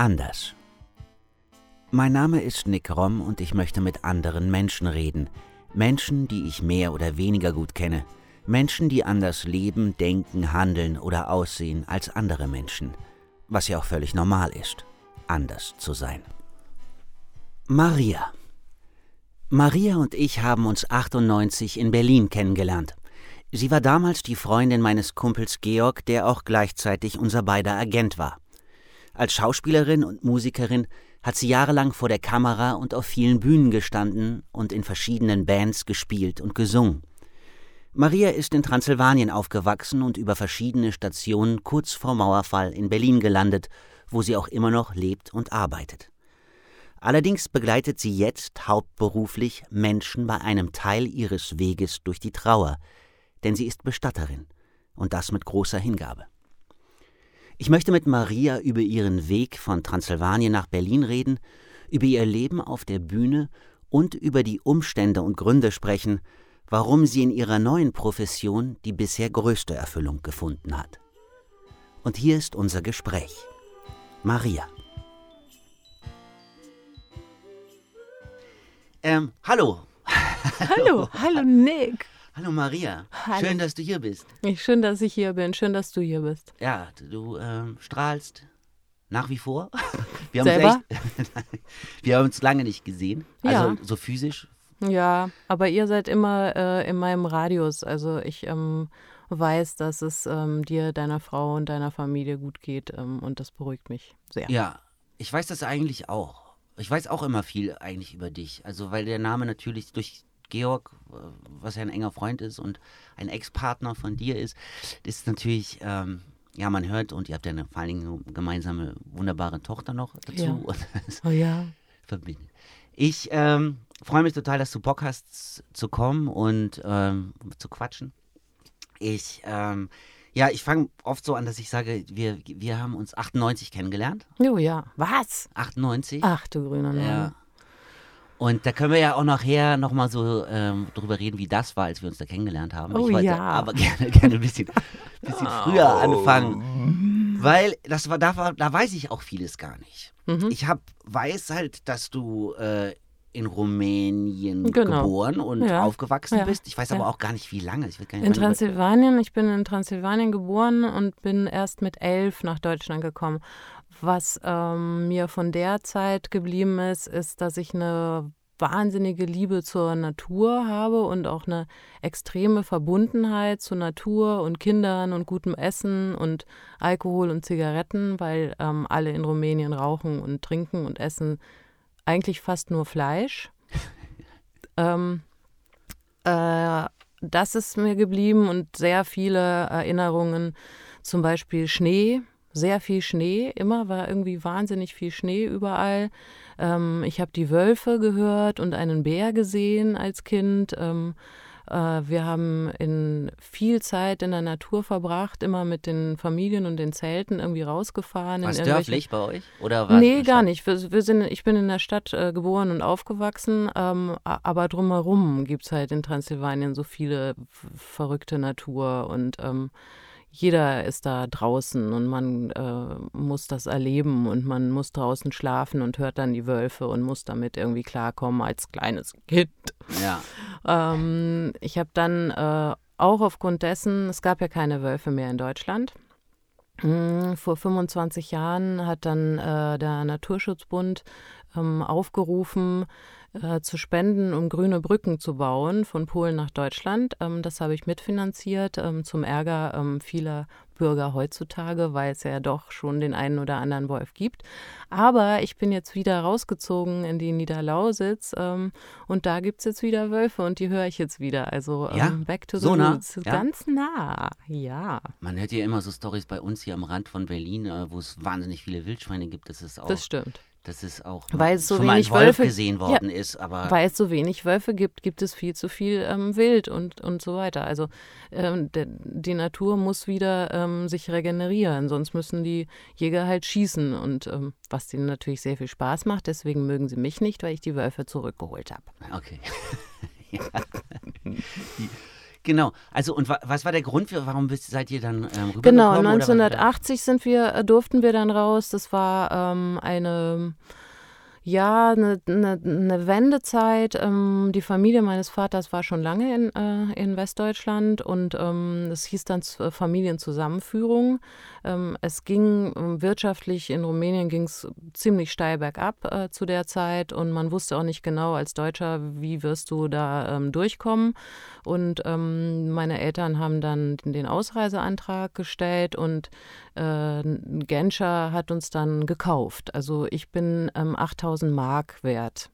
Anders. Mein Name ist Nick Rom und ich möchte mit anderen Menschen reden. Menschen, die ich mehr oder weniger gut kenne. Menschen, die anders leben, denken, handeln oder aussehen als andere Menschen. Was ja auch völlig normal ist, anders zu sein. Maria. Maria und ich haben uns 98 in Berlin kennengelernt. Sie war damals die Freundin meines Kumpels Georg, der auch gleichzeitig unser beider Agent war. Als Schauspielerin und Musikerin hat sie jahrelang vor der Kamera und auf vielen Bühnen gestanden und in verschiedenen Bands gespielt und gesungen. Maria ist in Transsilvanien aufgewachsen und über verschiedene Stationen kurz vor Mauerfall in Berlin gelandet, wo sie auch immer noch lebt und arbeitet. Allerdings begleitet sie jetzt hauptberuflich Menschen bei einem Teil ihres Weges durch die Trauer, denn sie ist Bestatterin und das mit großer Hingabe. Ich möchte mit Maria über ihren Weg von Transsilvanien nach Berlin reden, über ihr Leben auf der Bühne und über die Umstände und Gründe sprechen, warum sie in ihrer neuen Profession die bisher größte Erfüllung gefunden hat. Und hier ist unser Gespräch. Maria. Ähm, hallo. Hallo, hallo Nick. Hallo Maria. Hallo. Schön, dass du hier bist. Schön, dass ich hier bin. Schön, dass du hier bist. Ja, du ähm, strahlst nach wie vor. Wir Selber? Echt, wir haben uns lange nicht gesehen. Also Ja. so physisch. Ja, aber ihr seid immer äh, in meinem Radius. Also ich ähm, weiß, dass es ähm, dir, deiner Frau und deiner Familie gut geht ähm, und das beruhigt mich sehr. Ja, ich weiß das eigentlich auch. Ich weiß auch immer viel eigentlich über dich. Also weil der Name natürlich durch Georg, was ja ein enger Freund ist und ein Ex-Partner von dir ist, ist natürlich, ähm, ja, man hört und ihr habt ja eine, vor allen Dingen eine gemeinsame, wunderbare Tochter noch dazu. Ja. Oh ja. verbindet. Ich ähm, freue mich total, dass du Bock hast zu kommen und ähm, zu quatschen. Ich, ähm, ja, ich fange oft so an, dass ich sage, wir, wir haben uns 98 kennengelernt. Oh ja. Was? 98. Ach du grüner. Ja. Und da können wir ja auch nachher nochmal so ähm, drüber reden, wie das war, als wir uns da kennengelernt haben. Oh ich wollte ja. aber gerne, gerne ein bisschen, bisschen früher anfangen. Weil das war, da, war, da weiß ich auch vieles gar nicht. Mhm. Ich hab, weiß halt, dass du äh, in Rumänien Genau. geboren und Ja. aufgewachsen Ja. bist. Ich weiß aber auch gar nicht, wie lange. Ich will gar nicht In Transsilvanien, ich bin in Transsilvanien geboren und bin erst mit elf nach Deutschland gekommen. Was ähm, mir von der Zeit geblieben ist, ist, dass ich eine wahnsinnige Liebe zur Natur habe und auch eine extreme Verbundenheit zur Natur und Kindern und gutem Essen und Alkohol und Zigaretten, weil ähm, alle in Rumänien rauchen und trinken und essen eigentlich fast nur Fleisch. ähm, äh, das ist mir geblieben und sehr viele Erinnerungen, zum Beispiel Schnee, sehr viel Schnee, immer war irgendwie wahnsinnig viel Schnee überall. Ähm, ich habe die Wölfe gehört und einen Bär gesehen als Kind. Ähm, äh, wir haben in viel Zeit in der Natur verbracht, immer mit den Familien und den Zelten irgendwie rausgefahren. War es dörflich bei euch? Oder war Nee, gar nicht. Wir, wir sind, ich bin in der Stadt äh, geboren und aufgewachsen, ähm, aber drumherum gibt es halt in Transsilvanien so viele verrückte Natur und ähm, jeder ist da draußen und man äh, muss das erleben und man muss draußen schlafen und hört dann die Wölfe und muss damit irgendwie klarkommen als kleines Kind. Ja. Ähm, ich habe dann äh, auch aufgrund dessen, es gab ja keine Wölfe mehr in Deutschland. Mm, Vor 25 Jahren hat dann äh, der Naturschutzbund ähm, aufgerufen, äh, zu spenden, um grüne Brücken zu bauen von Polen nach Deutschland. Ähm, das habe ich mitfinanziert, ähm, zum Ärger ähm, vieler Bürger heutzutage, weil es ja doch schon den einen oder anderen Wolf gibt. Aber ich bin jetzt wieder rausgezogen in die Niederlausitz ähm, und da gibt es jetzt wieder Wölfe und die höre ich jetzt wieder. Also ähm, Ja? back to the So nah? roots. Ja? Ganz nah, ja. Man hört ja immer so Stories bei uns hier am Rand von Berlin, äh, wo es wahnsinnig viele Wildschweine gibt. Das ist auch, Das stimmt. Das ist auch Weil es so schon mal ein wenig Wolf Wölfe- gesehen worden ist, aber Weil es so wenig Wölfe gibt, gibt es viel zu viel ähm, Wild und, und so weiter. Also ähm, der, die Natur muss wieder ähm, sich regenerieren, sonst müssen die Jäger halt schießen. Und ähm, was denen natürlich sehr viel Spaß macht, deswegen mögen sie mich nicht, weil ich die Wölfe zurückgeholt habe. okay. ja. Genau. Also und wa was war der Grund für, warum bist, seid ihr dann ähm, rübergekommen? Genau, 1980 sind wir, äh, durften wir dann raus. Das war ähm, eine ja, eine, eine, eine Wendezeit. Ähm, die Familie meines Vaters war schon lange in, äh, in Westdeutschland und ähm, es hieß dann Familienzusammenführung. Ähm, es ging ähm, wirtschaftlich in Rumänien ging es ziemlich steil bergab äh, zu der Zeit und man wusste auch nicht genau als Deutscher, wie wirst du da ähm, durchkommen. Und ähm, meine Eltern haben dann den Ausreiseantrag gestellt und äh, Genscher hat uns dann gekauft. Also ich bin ähm, 8000 Mark wert.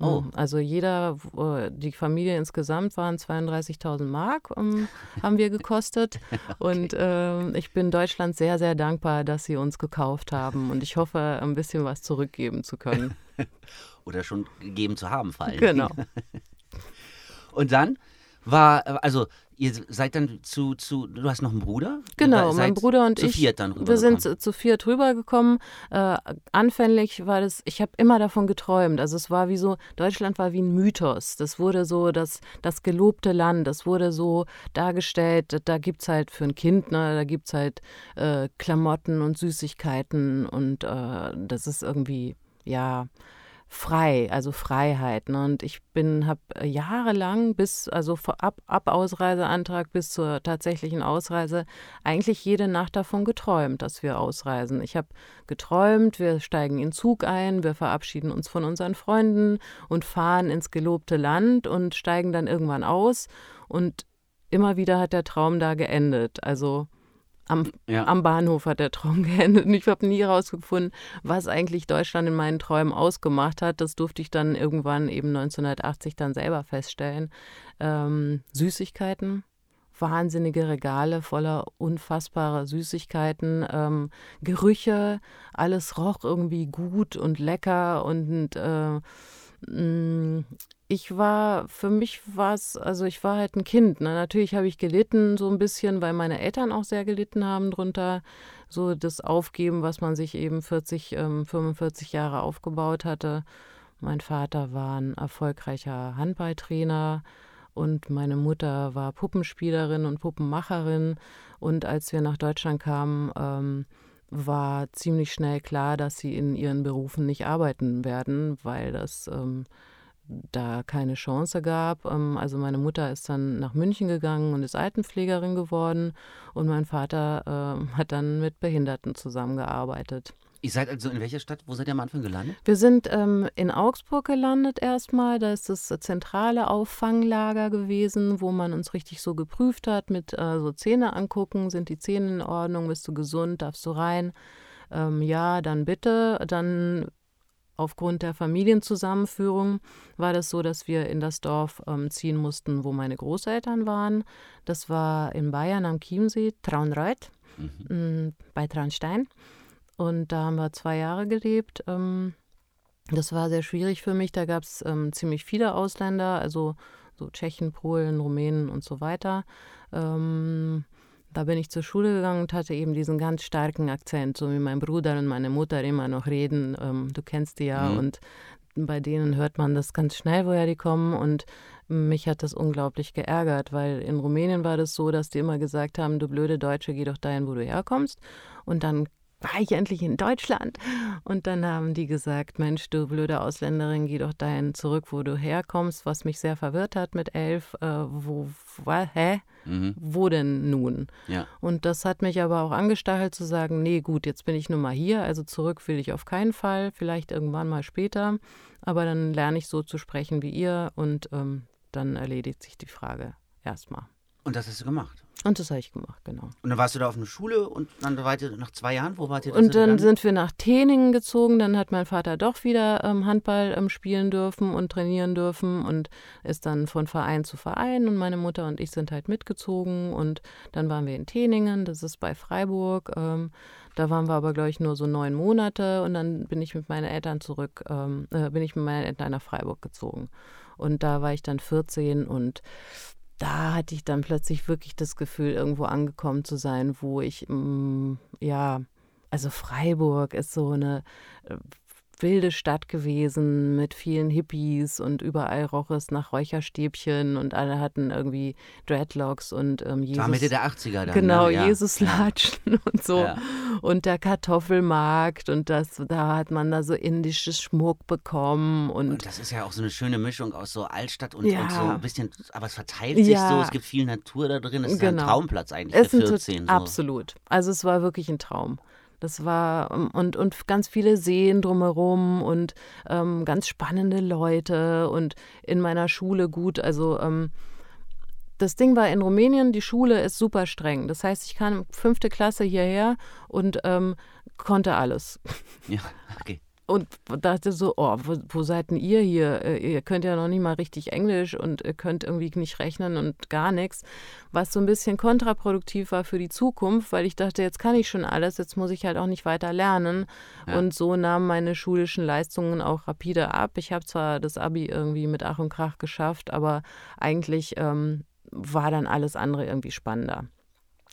Oh. Also jeder, äh, die Familie insgesamt waren 32.000 Mark, um, ähm, haben wir gekostet. okay. Und äh, ich bin Deutschland sehr, sehr dankbar, dass sie uns gekauft haben. Und ich hoffe, ein bisschen was zurückgeben zu können. Oder schon gegeben zu haben, vor allem. Genau. Und dann war, also ihr seid dann zu, zu, du hast noch einen Bruder? Genau, mein Bruder und zu ich. Viert dann wir sind zu, zu viert rübergekommen. Äh, anfänglich war das, ich habe immer davon geträumt. Also es war wie so, Deutschland war wie ein Mythos. Das wurde so das, das gelobte Land. Das wurde so dargestellt, da gibt es halt für ein Kind, ne, da gibt es halt äh, Klamotten und Süßigkeiten und äh, das ist irgendwie, ja, frei, also Freiheit. Ne? Und ich bin, habe äh, jahrelang bis, also ab, ab Ausreiseantrag bis zur tatsächlichen Ausreise, eigentlich jede Nacht davon geträumt, dass wir ausreisen. Ich habe geträumt, wir steigen in Zug ein, wir verabschieden uns von unseren Freunden und fahren ins gelobte Land und steigen dann irgendwann aus. Und immer wieder hat der Traum da geendet. Also am, ja. am Bahnhof hat der Traum geendet. Und ich habe nie herausgefunden, was eigentlich Deutschland in meinen Träumen ausgemacht hat. Das durfte ich dann irgendwann eben 1980 dann selber feststellen. Ähm, Süßigkeiten, wahnsinnige Regale voller unfassbarer Süßigkeiten, ähm, Gerüche, alles roch irgendwie gut und lecker und äh, mm, ich war, für mich war es, also ich war halt ein Kind. Ne? Natürlich habe ich gelitten so ein bisschen, weil meine Eltern auch sehr gelitten haben drunter. So das Aufgeben, was man sich eben 40, ähm, 45 Jahre aufgebaut hatte. Mein Vater war ein erfolgreicher Handballtrainer und meine Mutter war Puppenspielerin und Puppenmacherin. Und als wir nach Deutschland kamen, ähm, war ziemlich schnell klar, dass sie in ihren Berufen nicht arbeiten werden, weil das ähm, da keine Chance gab. Ähm, also meine Mutter ist dann nach München gegangen und ist Altenpflegerin geworden und mein Vater äh, hat dann mit Behinderten zusammengearbeitet. Ihr seid also in welcher Stadt? Wo seid ihr am Anfang gelandet? Wir sind ähm, in Augsburg gelandet erstmal. Da ist das zentrale Auffanglager gewesen, wo man uns richtig so geprüft hat mit äh, so Zähne angucken. Sind die Zähne in Ordnung? Bist du gesund? Darfst du rein? Ähm, ja, dann bitte. Dann Aufgrund der Familienzusammenführung war das so, dass wir in das Dorf ähm, ziehen mussten, wo meine Großeltern waren. Das war in Bayern am Chiemsee, Traunreuth, mhm. bei Traunstein. Und da haben wir zwei Jahre gelebt. Ähm, das war sehr schwierig für mich. Da gab es ähm, ziemlich viele Ausländer, also so Tschechen, Polen, Rumänen und so weiter. Ähm, da bin ich zur Schule gegangen und hatte eben diesen ganz starken Akzent, so wie mein Bruder und meine Mutter immer noch reden. Ähm, du kennst die ja mhm. und bei denen hört man das ganz schnell, woher die kommen. Und mich hat das unglaublich geärgert, weil in Rumänien war das so, dass die immer gesagt haben, du blöde Deutsche, geh doch dahin, wo du herkommst. Und dann war ich endlich in Deutschland. Und dann haben die gesagt, Mensch, du blöde Ausländerin, geh doch dahin zurück, wo du herkommst, was mich sehr verwirrt hat mit elf. Äh, wo, wa, hä? Mhm. Wo denn nun? Ja. Und das hat mich aber auch angestachelt zu sagen, nee, gut, jetzt bin ich nun mal hier, also zurück will ich auf keinen Fall, vielleicht irgendwann mal später, aber dann lerne ich so zu sprechen wie ihr und ähm, dann erledigt sich die Frage erstmal. Und das hast du gemacht? Und das habe ich gemacht, genau. Und dann warst du da auf einer Schule und dann wart ihr nach zwei Jahren, wo wart ihr? Und dann sind wir nach Teningen gezogen. Dann hat mein Vater doch wieder ähm, Handball ähm, spielen dürfen und trainieren dürfen und ist dann von Verein zu Verein. Und meine Mutter und ich sind halt mitgezogen. Und dann waren wir in Teningen, das ist bei Freiburg. Ähm, da waren wir aber, glaube ich, nur so neun Monate. Und dann bin ich mit meinen Eltern zurück, ähm, äh, bin ich mit meinen Eltern nach Freiburg gezogen. Und da war ich dann 14 und da hatte ich dann plötzlich wirklich das Gefühl, irgendwo angekommen zu sein, wo ich, mh, mm, ja, also Freiburg ist so eine, äh, wilde Stadt gewesen mit vielen Hippies und überall roch es nach Räucherstäbchen und alle hatten irgendwie Dreadlocks und ähm, Jesus. War Mitte der 80er dann. Genau, ne? ja. Jesuslatschen und so. Ja. Und der Kartoffelmarkt und das, da hat man da so indisches Schmuck bekommen und, Und das ist ja auch so eine schöne Mischung aus so Altstadt und, Ja. und so ein bisschen, aber es verteilt sich Ja. so, es gibt viel Natur da drin, es ist ja Genau. ein Traumplatz eigentlich es für sind tot- 14. So. absolut. Also es war wirklich ein Traum. Das war ähm, und, und ganz viele Seen drumherum und ähm, ganz spannende Leute und in meiner Schule gut. Also ähm, das Ding war in Rumänien, die Schule ist super streng. Das heißt, ich kam fünfte Klasse hierher und ähm, konnte alles. Ja, okay. Und dachte so, oh, wo, wo seid denn ihr hier? Äh, Ihr könnt ja noch nicht mal richtig Englisch und ihr könnt irgendwie nicht rechnen und gar nichts. Was so ein bisschen kontraproduktiv war für die Zukunft, weil ich dachte, jetzt kann ich schon alles, jetzt muss ich halt auch nicht weiter lernen. Ja. Und so nahmen meine schulischen Leistungen auch rapide ab. Ich habe zwar das Abi irgendwie mit Ach und Krach geschafft, aber eigentlich ähm, war dann alles andere irgendwie spannender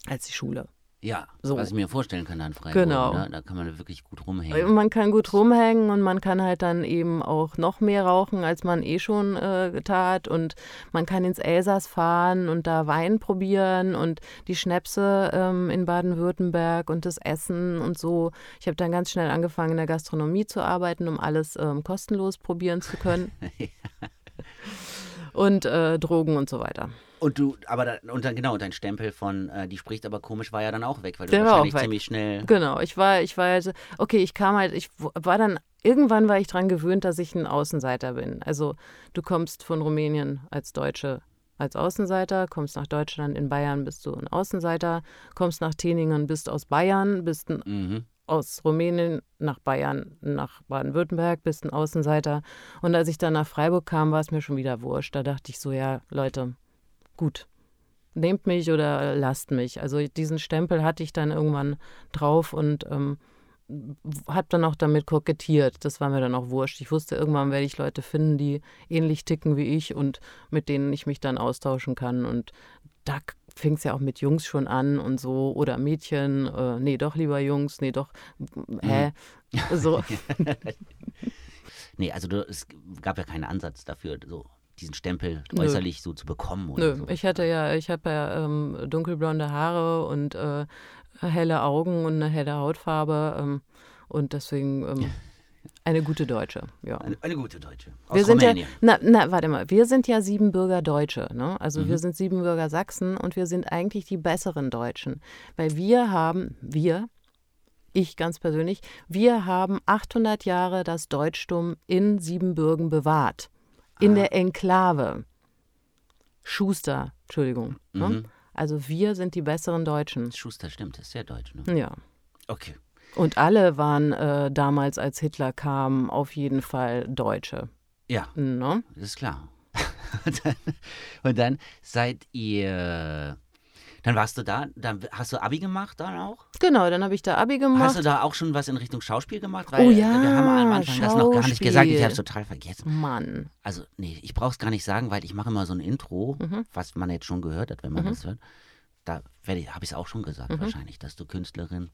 als die Schule. Ja, So. was ich mir vorstellen kann an Freiburg. Genau. Ne? Da kann man wirklich gut rumhängen. Man kann gut rumhängen und man kann halt dann eben auch noch mehr rauchen, als man eh schon äh, tat. Und man kann ins Elsass fahren und da Wein probieren und die Schnäpse ähm, in Baden-Württemberg und das Essen und so. Ich habe dann ganz schnell angefangen, in der Gastronomie zu arbeiten, um alles ähm, kostenlos probieren zu können. und äh, Drogen und so weiter. Und du, aber da, und dann genau, dein Stempel von, äh, die spricht aber komisch, war ja dann auch weg, weil du Der wahrscheinlich ziemlich schnell. Genau, ich war, ich war halt, okay, ich kam halt, ich war dann, irgendwann war ich dran gewöhnt, dass ich ein Außenseiter bin. Also du kommst von Rumänien als Deutsche als Außenseiter, kommst nach Deutschland, in Bayern bist du ein Außenseiter, kommst nach Teningen, bist aus Bayern, bist ein, Mhm. aus Rumänien nach Bayern, nach Baden-Württemberg, bist ein Außenseiter. Und als ich dann nach Freiburg kam, war es mir schon wieder wurscht. Da dachte ich so, ja, Leute, gut, nehmt mich oder lasst mich. Also diesen Stempel hatte ich dann irgendwann drauf und ähm, habe dann auch damit kokettiert. Das war mir dann auch wurscht. Ich wusste, irgendwann werde ich Leute finden, die ähnlich ticken wie ich und mit denen ich mich dann austauschen kann. Und da fing es ja auch mit Jungs schon an und so oder Mädchen. Äh, nee, doch lieber Jungs. Nee, doch. Hä? So. Nee, also du, es gab ja keinen Ansatz dafür, so diesen Stempel Nö. äußerlich so zu bekommen. Oder Nö, so. ich hatte ja, ich habe ja ähm, dunkelblonde Haare und äh, helle Augen und eine helle Hautfarbe ähm, und deswegen ähm, eine gute Deutsche, ja. Eine, eine gute Deutsche. Aus Wir sind ja, Rumänien. na, na, warte mal, wir sind ja Siebenbürger Deutsche, ne? Also Mhm. wir sind Siebenbürger Sachsen und wir sind eigentlich die besseren Deutschen, weil wir haben, wir, ich ganz persönlich, wir haben 800 Jahre das Deutschtum in Siebenbürgen bewahrt, in Ah. der Enklave. Schuster, Entschuldigung. Ne? Mhm. Also wir sind die besseren Deutschen. Schuster stimmt, das ist sehr deutsch. Ne? Ja. Okay. Und alle waren äh, damals, als Hitler kam, auf jeden Fall Deutsche. Ja, Ne? das ist klar. und, dann, und dann seid ihr. Dann warst du da, dann hast du Abi gemacht dann auch? Genau, dann habe ich da Abi gemacht. Hast du da auch schon was in Richtung Schauspiel gemacht? Oh ja, wir haben am Anfang das noch gar nicht gesagt, ich Schauspiel. habe es total vergessen. Mann. Also, nee, ich brauche es gar nicht sagen, weil ich mache immer so ein Intro, Mhm. was man jetzt schon gehört hat, wenn man das hört. Da werde ich- habe ich es auch schon gesagt, Mhm. wahrscheinlich, dass du Künstlerin,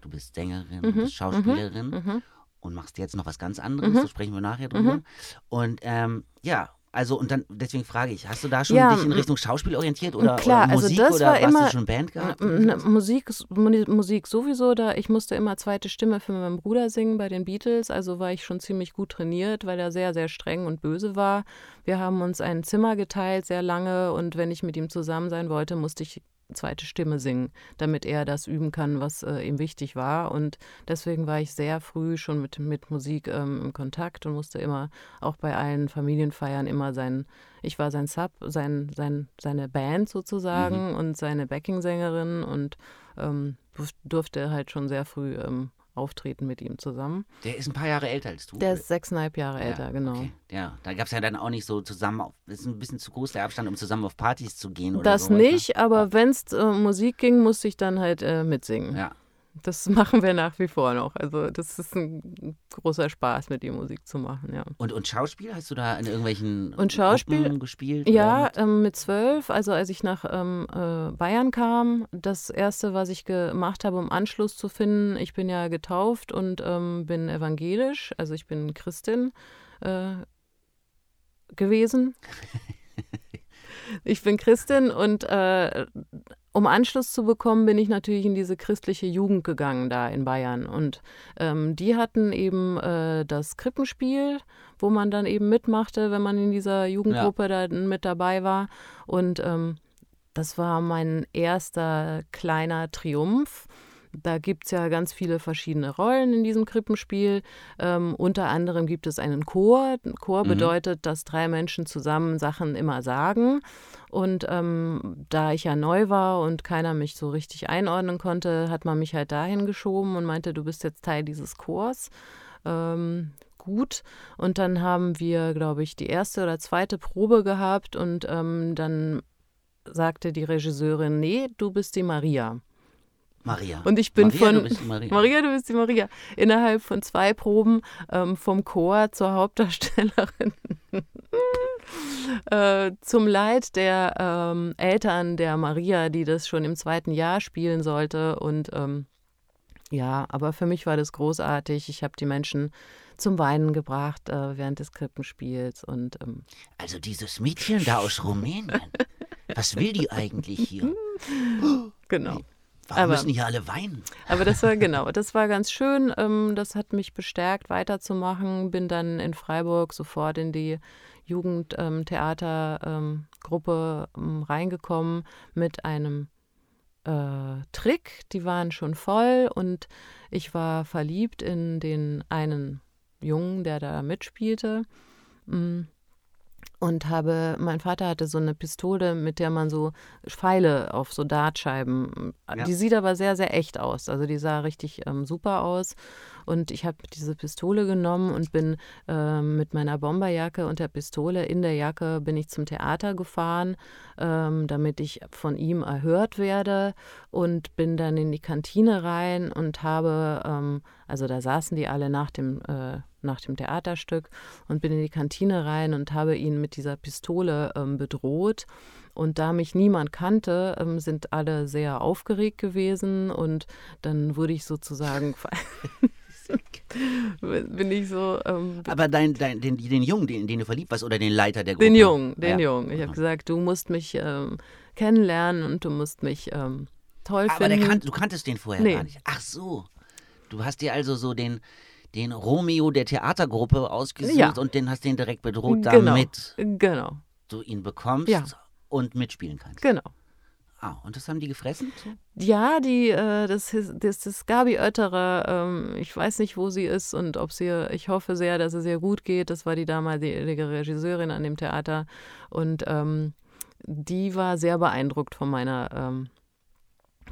du bist Sängerin, du bist Schauspielerin Mhm. und machst jetzt noch was ganz anderes, da sprechen wir nachher drüber. Und ähm, ja, also und dann, deswegen frage ich, hast du da schon Ja, dich in Richtung Schauspiel orientiert oder, Klar, oder also Musik das oder war hast immer- du schon Band gehabt? Ne? Musik, Mu- Musik sowieso, da ich musste immer zweite Stimme für meinen Bruder singen bei den Beatles, also war ich schon ziemlich gut trainiert, weil er sehr, sehr streng und böse war. Wir haben uns ein Zimmer geteilt sehr lange und wenn ich mit ihm zusammen sein wollte, musste ich zweite Stimme singen, damit er das üben kann, was äh, ihm wichtig war. Und deswegen war ich sehr früh schon mit, mit Musik ähm, im Kontakt und musste immer auch bei allen Familienfeiern immer sein, ich war sein Sub, sein, sein, seine Band sozusagen und seine Backing-Sängerin und ähm, durf- durfte halt schon sehr früh ähm, auftreten mit ihm zusammen. Der ist ein paar Jahre älter als du. Der ist sechseinhalb Jahre älter, ja, genau. Okay. Ja, da gab es ja dann auch nicht so zusammen, auf, das ist ein bisschen zu groß der Abstand, um zusammen auf Partys zu gehen oder Das sowas, ne? nicht, aber wenn es äh, Musik ging, musste ich dann halt äh, mitsingen. Ja. Das machen wir nach wie vor noch. Also das ist ein großer Spaß, mit ihm Musik zu machen, ja. Und, und Schauspiel? Hast du da in irgendwelchen und Schauspiel, Gruppen gespielt? Ja, ähm, mit zwölf, also als ich nach ähm, äh, Bayern kam, das Erste, was ich gemacht habe, um Anschluss zu finden, ich bin ja getauft und ähm, bin evangelisch, also ich bin Christin äh, gewesen. ich bin Christin und äh, um Anschluss zu bekommen, bin ich natürlich in diese christliche Jugend gegangen da in Bayern. Und ähm, die hatten eben äh, das Krippenspiel, wo man dann eben mitmachte, wenn man in dieser Jugendgruppe ja. da mit dabei war. Und ähm, das war mein erster kleiner Triumph. Da gibt es ja ganz viele verschiedene Rollen in diesem Krippenspiel. Ähm, unter anderem gibt es einen Chor. Chor mhm. bedeutet, dass drei Menschen zusammen Sachen immer sagen. Und ähm, da ich ja neu war und keiner mich so richtig einordnen konnte, hat man mich halt dahin geschoben und meinte, du bist jetzt Teil dieses Chors. Ähm, gut. Und dann haben wir, glaube ich, die erste oder zweite Probe gehabt und ähm, dann sagte die Regisseurin, nee, du bist die Maria. Maria. Und ich bin Maria, von du bist die Maria. Maria, du bist die Maria. Innerhalb von zwei Proben ähm, vom Chor zur Hauptdarstellerin. äh, zum Leid der ähm, Eltern der Maria, die das schon im zweiten Jahr spielen sollte. Und ähm, ja, aber für mich war das großartig. Ich habe die Menschen zum Weinen gebracht äh, während des Krippenspiels. Und, ähm, also dieses Mädchen da aus Rumänien, was will die eigentlich hier? genau. Warum aber, müssen hier alle weinen? Aber das war genau, das war ganz schön. Ähm, das hat mich bestärkt, weiterzumachen. Bin dann in Freiburg sofort in die Jugendtheatergruppe ähm, ähm, reingekommen mit einem äh, Trick. Die waren schon voll und ich war verliebt in den einen Jungen, der da mitspielte. Mm und habe, mein Vater hatte so eine Pistole, mit der man so Pfeile auf so Dartscheiben, ja. die sieht aber sehr, sehr echt aus. Also die sah richtig ähm, super aus. Und ich habe diese Pistole genommen und bin äh, mit meiner Bomberjacke und der Pistole in der Jacke bin ich zum Theater gefahren, ähm, damit ich von ihm erhört werde und bin dann in die Kantine rein und habe, ähm, also da saßen die alle nach dem äh, nach dem Theaterstück und bin in die Kantine rein und habe ihn mit dieser Pistole ähm, bedroht. Und da mich niemand kannte, ähm, sind alle sehr aufgeregt gewesen und dann wurde ich sozusagen bin ich so. Ähm, Aber dein, dein, den, den Jungen, den, den du verliebt warst, oder den Leiter der Gruppe? Den Jungen, den ja. Jungen. Ich habe gesagt, du musst mich ähm, kennenlernen und du musst mich ähm, toll Aber finden. Aber du kanntest den vorher nee. gar nicht. Ach so. Du hast dir also so den, den Romeo der Theatergruppe ausgesucht ja. und den hast den direkt bedroht, genau. damit genau. du ihn bekommst ja. und mitspielen kannst. Genau. Ah, und das haben die gefressen? Ja, die, äh, das, das ist Gabi Oetterer. Ähm, ich weiß nicht, wo sie ist und ob sie, ich hoffe sehr, dass es ihr gut geht. Das war die damalige Regisseurin an dem Theater. Und ähm, die war sehr beeindruckt von meiner ähm,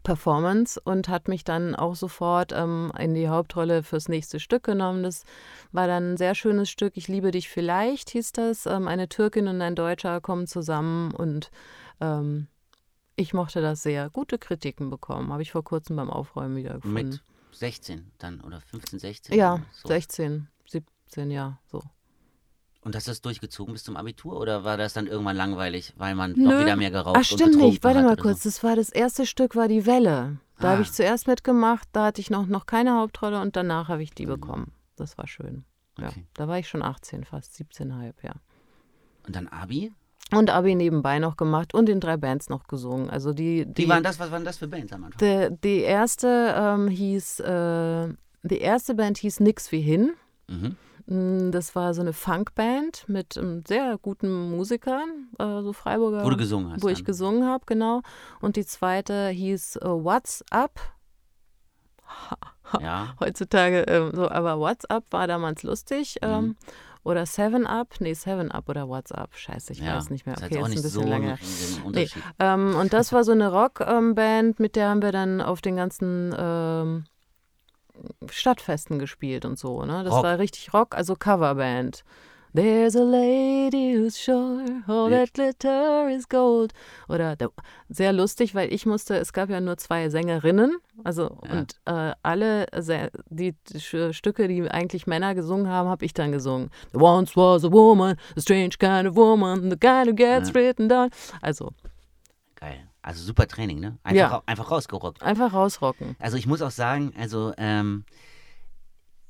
Performance und hat mich dann auch sofort ähm, in die Hauptrolle fürs nächste Stück genommen. Das war dann ein sehr schönes Stück. Ich liebe dich vielleicht, hieß das. Ähm, eine Türkin und ein Deutscher kommen zusammen und ähm, ich mochte das sehr. Gute Kritiken bekommen. Habe ich vor kurzem beim Aufräumen wieder gefunden. Mit 16 dann oder 15, 16? Ja, so. 16, 17, ja, so. Und hast du das durchgezogen bis zum Abitur oder war das dann irgendwann langweilig, weil man Nö. doch wieder mehr geraucht Ach, stimmt nicht. Warte mal kurz. So? Das war das erste Stück, war die Welle. Da ah. habe ich zuerst mitgemacht, da hatte ich noch, noch keine Hauptrolle und danach habe ich die mhm. bekommen. Das war schön. Ja, okay. da war ich schon 18, fast 17,5, ja. Und dann Abi? Und Abi nebenbei noch gemacht und in drei Bands noch gesungen. Also die, die, die waren das, was waren das für Bands am Anfang? Die, die erste ähm, hieß, äh, die erste Band hieß Nix wie hin. Mhm. Mm, das war so eine Funkband mit ähm, sehr guten Musikern, äh, so Freiburger. Wo du gesungen hast. Wo dann. ich gesungen habe, genau. Und die zweite hieß uh, What's Up. ja. Heutzutage ähm, so, aber What's Up war damals lustig. Ähm, mhm. Oder Seven Up, nee, Seven Up oder WhatsApp, scheiße, ich ja, weiß nicht mehr. Okay, ist, ist ein bisschen so lange. Nee. Ähm, und das war so eine Rockband, ähm, mit der haben wir dann auf den ganzen ähm, Stadtfesten gespielt und so. Ne? Das Rock. war richtig Rock, also Coverband. There's a lady who's sure all that glitter is gold. Oder der, sehr lustig, weil ich musste, es gab ja nur zwei Sängerinnen, also Ja. und äh, alle die, Stücke, die eigentlich Männer gesungen haben, habe ich dann gesungen. There once was a woman, a strange kind of woman, the kind who gets Ja. written down. Also Geil. Also super Training, ne? Einfach, Ja. ra- einfach rausgerockt. einfach rausrocken. Also ich muss auch sagen, also ähm,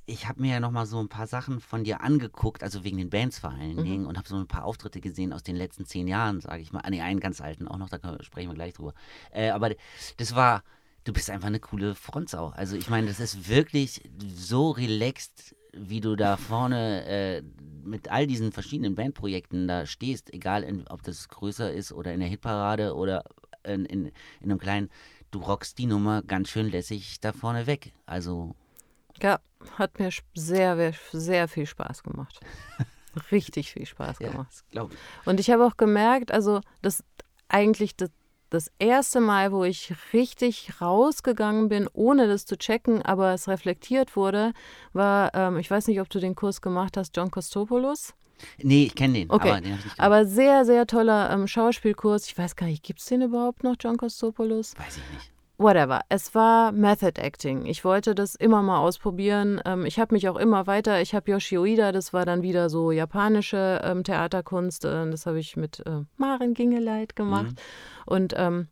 ich habe mir ja nochmal so ein paar Sachen von dir angeguckt, also wegen den Bands vor allen Mhm. Dingen und habe so ein paar Auftritte gesehen aus den letzten zehn Jahren, sage ich mal. Ah, nee, einen ganz alten auch noch, da sprechen wir gleich drüber. Äh, aber das war, du bist einfach eine coole Frontsau. Also ich meine, das ist wirklich so relaxed, wie du da vorne äh, mit all diesen verschiedenen Bandprojekten da stehst, egal in, ob das größer ist oder in der Hitparade oder in, in, in einem kleinen, du rockst die Nummer ganz schön lässig da vorne weg. Also Ja, hat mir sehr, sehr, viel Spaß gemacht. Richtig viel Spaß ja, gemacht. glaube ich. Und ich habe auch gemerkt, also das eigentlich das, das erste Mal, wo ich richtig rausgegangen bin, ohne das zu checken, aber es reflektiert wurde, war, ähm, ich weiß nicht, ob du den Kurs gemacht hast, John Kostopoulos. Nee, ich kenne den, Okay, aber den. Aber sehr, sehr toller ähm, Schauspielkurs. Ich weiß gar nicht, gibt es den überhaupt noch, John Kostopoulos? Weiß ich nicht. Whatever. Es war Method Acting. Ich wollte das immer mal ausprobieren. Ähm, ich habe mich auch immer weiter. Ich habe Yoshi Ueda, das war dann wieder so japanische ähm, Theaterkunst. Äh, das habe ich mit äh, Maren Gingeleit gemacht. Mhm. Und ähm,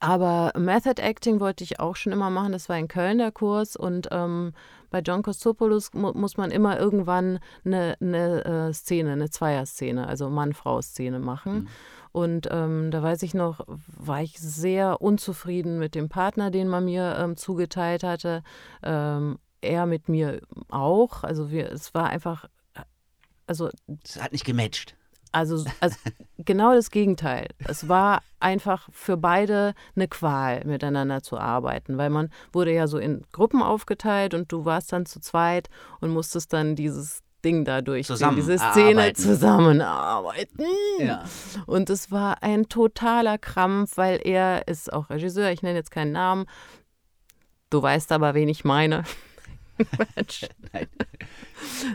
aber Method Acting wollte ich auch schon immer machen. Das war in Köln der Kurs. Und ähm, bei John Kostopoulos mu muss man immer irgendwann eine, eine äh, Szene, eine Zweierszene, also Mann-Frau-Szene machen. Mhm. Und ähm, da weiß ich noch, war ich sehr unzufrieden mit dem Partner, den man mir ähm, zugeteilt hatte. Ähm, er mit mir auch. Also wir, es war einfach, also Es hat nicht gematcht. Also, also genau das Gegenteil. Es war einfach für beide eine Qual, miteinander zu arbeiten, weil man wurde ja so in Gruppen aufgeteilt und du warst dann zu zweit und musstest dann dieses Ding da durchziehen, Zusammen diese Szene arbeiten. zusammenarbeiten. Ja. Und es war ein totaler Krampf, weil er ist auch Regisseur, ich nenne jetzt keinen Namen. Du weißt aber, wen ich meine. Nein.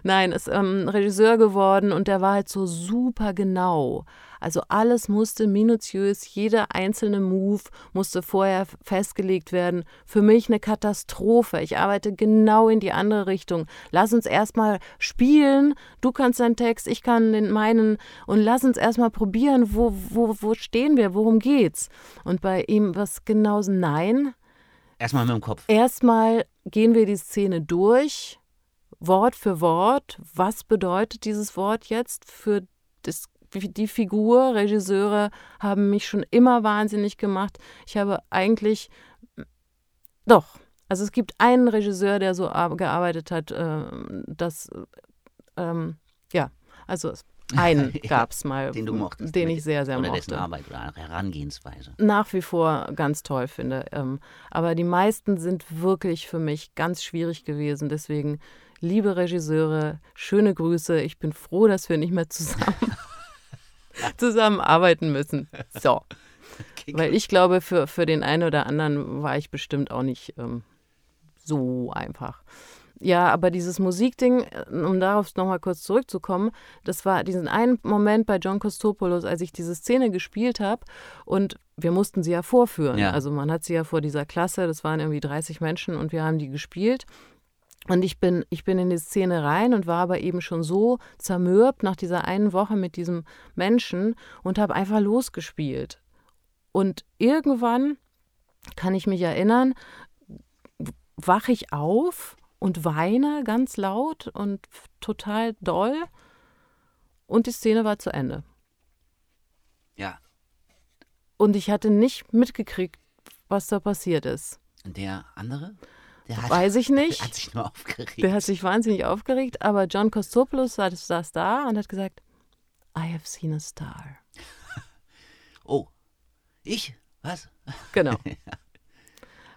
Nein, ist ähm, Regisseur geworden und der war halt so super genau. Also alles musste minutiös, jeder einzelne Move musste vorher festgelegt werden. Für mich eine Katastrophe. Ich arbeite genau in die andere Richtung. Lass uns erstmal spielen. Du kannst deinen Text, ich kann den meinen und lass uns erstmal probieren, wo, wo, wo stehen wir, worum geht's? Und bei ihm was genauso nein. Erstmal mit dem Kopf. Erstmal gehen wir die Szene durch, Wort für Wort. Was bedeutet dieses Wort jetzt für das, die Figur? Regisseure haben mich schon immer wahnsinnig gemacht. Ich habe eigentlich, doch, also es gibt einen Regisseur, der so ar- gearbeitet hat, äh, dass, ähm, ja, also einen gab es mal, den du mochtest, den ich sehr, sehr Oder mochte dessen Arbeit oder Herangehensweise. nach wie vor ganz toll finde. Ähm, aber die meisten sind wirklich für mich ganz schwierig gewesen. Deswegen, liebe Regisseure, schöne Grüße. Ich bin froh, dass wir nicht mehr zusammen zusammenarbeiten müssen. So. Okay, Weil ich glaube, für, für den einen oder anderen war ich bestimmt auch nicht ähm, so einfach. Ja, aber dieses Musikding, äh, um darauf nochmal kurz zurückzukommen, das war diesen einen Moment bei John Kostopoulos, als ich diese Szene gespielt habe und wir mussten sie ja vorführen. Ja. Also man hat sie ja vor dieser Klasse, das waren irgendwie 30 Menschen und wir haben die gespielt. Und ich bin, ich bin in die Szene rein und war aber eben schon so zermürbt nach dieser einen Woche mit diesem Menschen und habe einfach losgespielt. Und irgendwann kann ich mich erinnern, wache ich auf und weine ganz laut und total doll. Und die Szene war zu Ende. Ja, Und ich hatte nicht mitgekriegt, was da passiert ist. und der andere? Der hat, Weiß ich Der nicht. hat sich nur aufgeregt. Der hat sich wahnsinnig aufgeregt, aber John Kostopoulos saß, saß da und hat gesagt, I have seen a star. oh, ich? Was? Genau.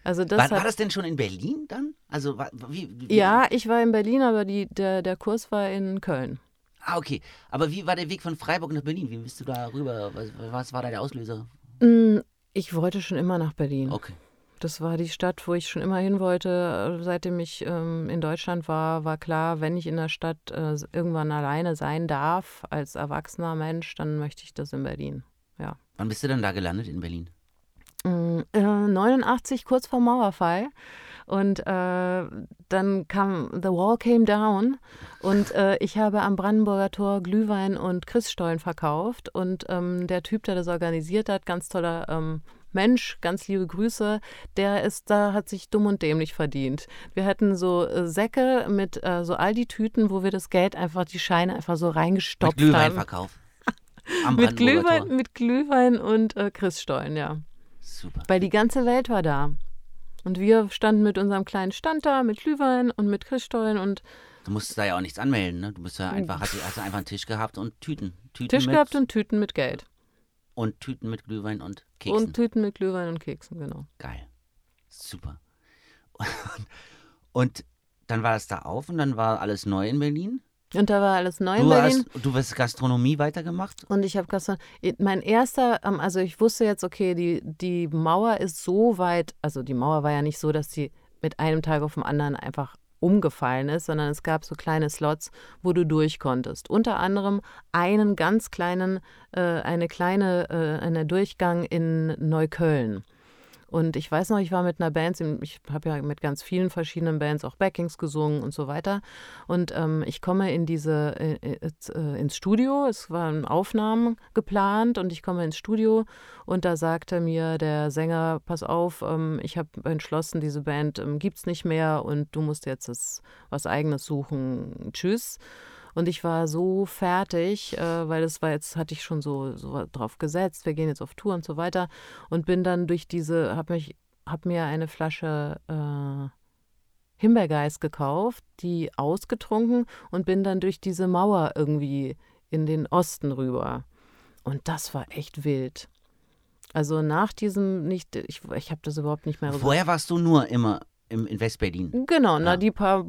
Also das War, war das denn schon in Berlin dann? Also, wie, wie, ja, ich war in Berlin, aber die, der, der Kurs war in Köln. Ah, okay. Aber wie war der Weg von Freiburg nach Berlin? Wie bist du da rüber? Was, was war da der Auslöser? Mm, Ich wollte schon immer nach Berlin. Okay. Das war die Stadt, wo ich schon immer hin wollte. Seitdem ich ähm, in Deutschland war, war klar, wenn ich in der Stadt äh, irgendwann alleine sein darf, als erwachsener Mensch, dann möchte ich das in Berlin. Ja. Wann bist du dann da gelandet in Berlin? Mm, äh, 89, kurz vor Mauerfall. Und äh, dann kam The Wall Came Down und äh, ich habe am Brandenburger Tor Glühwein und Christstollen verkauft. Und ähm, der Typ, der das organisiert hat, ganz toller ähm, Mensch, ganz liebe Grüße, der ist, da hat sich dumm und dämlich verdient. Wir hatten so äh, Säcke mit äh, so Aldi-Tüten, wo wir das Geld einfach, die Scheine einfach so reingestopft mit Glühweinverkauf. haben. mit Glühwein, mit Glühwein und äh, Christstollen, ja. Super. Weil die ganze Welt war da. Und wir standen mit unserem kleinen Stand da, mit Glühwein und mit Christstollen und Du musstest da ja auch nichts anmelden, ne? Du bist ja einfach, hast, hast einfach einen Tisch gehabt und Tüten. Tüten Tisch mit, gehabt und Tüten mit Geld. Und Tüten mit Glühwein und Keksen. Und Tüten mit Glühwein und Keksen, genau. Geil. Super. Und dann war das da auf und dann war alles neu in Berlin. Und da war alles neu Du Berlin. hast, du hast Gastronomie weitergemacht. Und ich habe Gastronomie. Mein erster, ähm, also ich wusste jetzt, okay, die, die Mauer ist so weit, also die Mauer war ja nicht so, dass sie mit einem Tag auf den anderen einfach umgefallen ist, sondern es gab so kleine Slots, wo du durch konntest. Unter anderem einen ganz kleinen, äh, eine kleine, äh, einen Durchgang in Neukölln. Und ich weiß noch, ich war mit einer Band, ich habe ja mit ganz vielen verschiedenen Bands auch Backings gesungen und so weiter. Und ähm, ich komme in diese, äh, äh, ins Studio, es waren Aufnahmen geplant und ich komme ins Studio und da sagte mir der Sänger, pass auf, ähm, ich habe entschlossen, diese Band ähm, gibt es nicht mehr und du musst jetzt das, was eigenes suchen. Tschüss. Und ich war so fertig, äh, weil das war jetzt, hatte ich schon so, so drauf gesetzt, wir gehen jetzt auf Tour und so weiter. Und bin dann durch diese, habe mich, habe mir eine Flasche äh, Himbeergeist gekauft, die ausgetrunken und bin dann durch diese Mauer irgendwie in den Osten rüber. Und das war echt wild. Also nach diesem nicht, ich, ich habe das überhaupt nicht mehr. Vorher warst du nur immer im, in Westberlin. Genau, Ja. na die paar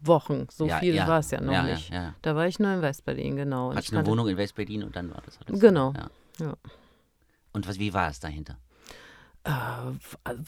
Wochen. So Ja, viel ja. war es ja noch Ja, nicht. Da war ich nur in Westberlin, genau. Und Hattest eine kannte- Wohnung in Westberlin und dann war das alles. Genau. Ja. Ja. Und was, wie war es dahinter? Äh,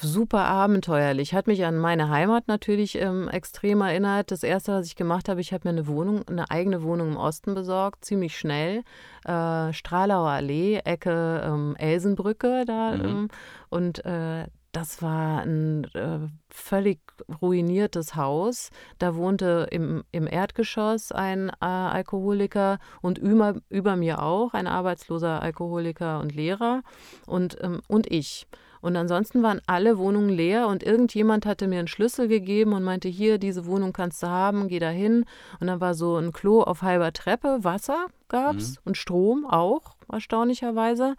super abenteuerlich. Hat mich an meine Heimat natürlich ähm, extrem erinnert. Das erste, was ich gemacht habe, ich habe mir eine Wohnung, eine eigene Wohnung im Osten besorgt, ziemlich schnell. Äh, Stralauer Allee, Ecke ähm, Elsenbrücke da. Mhm. Ähm, und äh, das war ein äh, völlig ruiniertes Haus. Da wohnte im, im Erdgeschoss ein äh, Alkoholiker und über, über mir auch ein arbeitsloser Alkoholiker und Lehrer und, ähm, und ich. Und ansonsten waren alle Wohnungen leer und irgendjemand hatte mir einen Schlüssel gegeben und meinte, hier, diese Wohnung kannst du haben, geh da hin. Und dann war so ein Klo auf halber Treppe, Wasser gab's und Strom auch, erstaunlicherweise.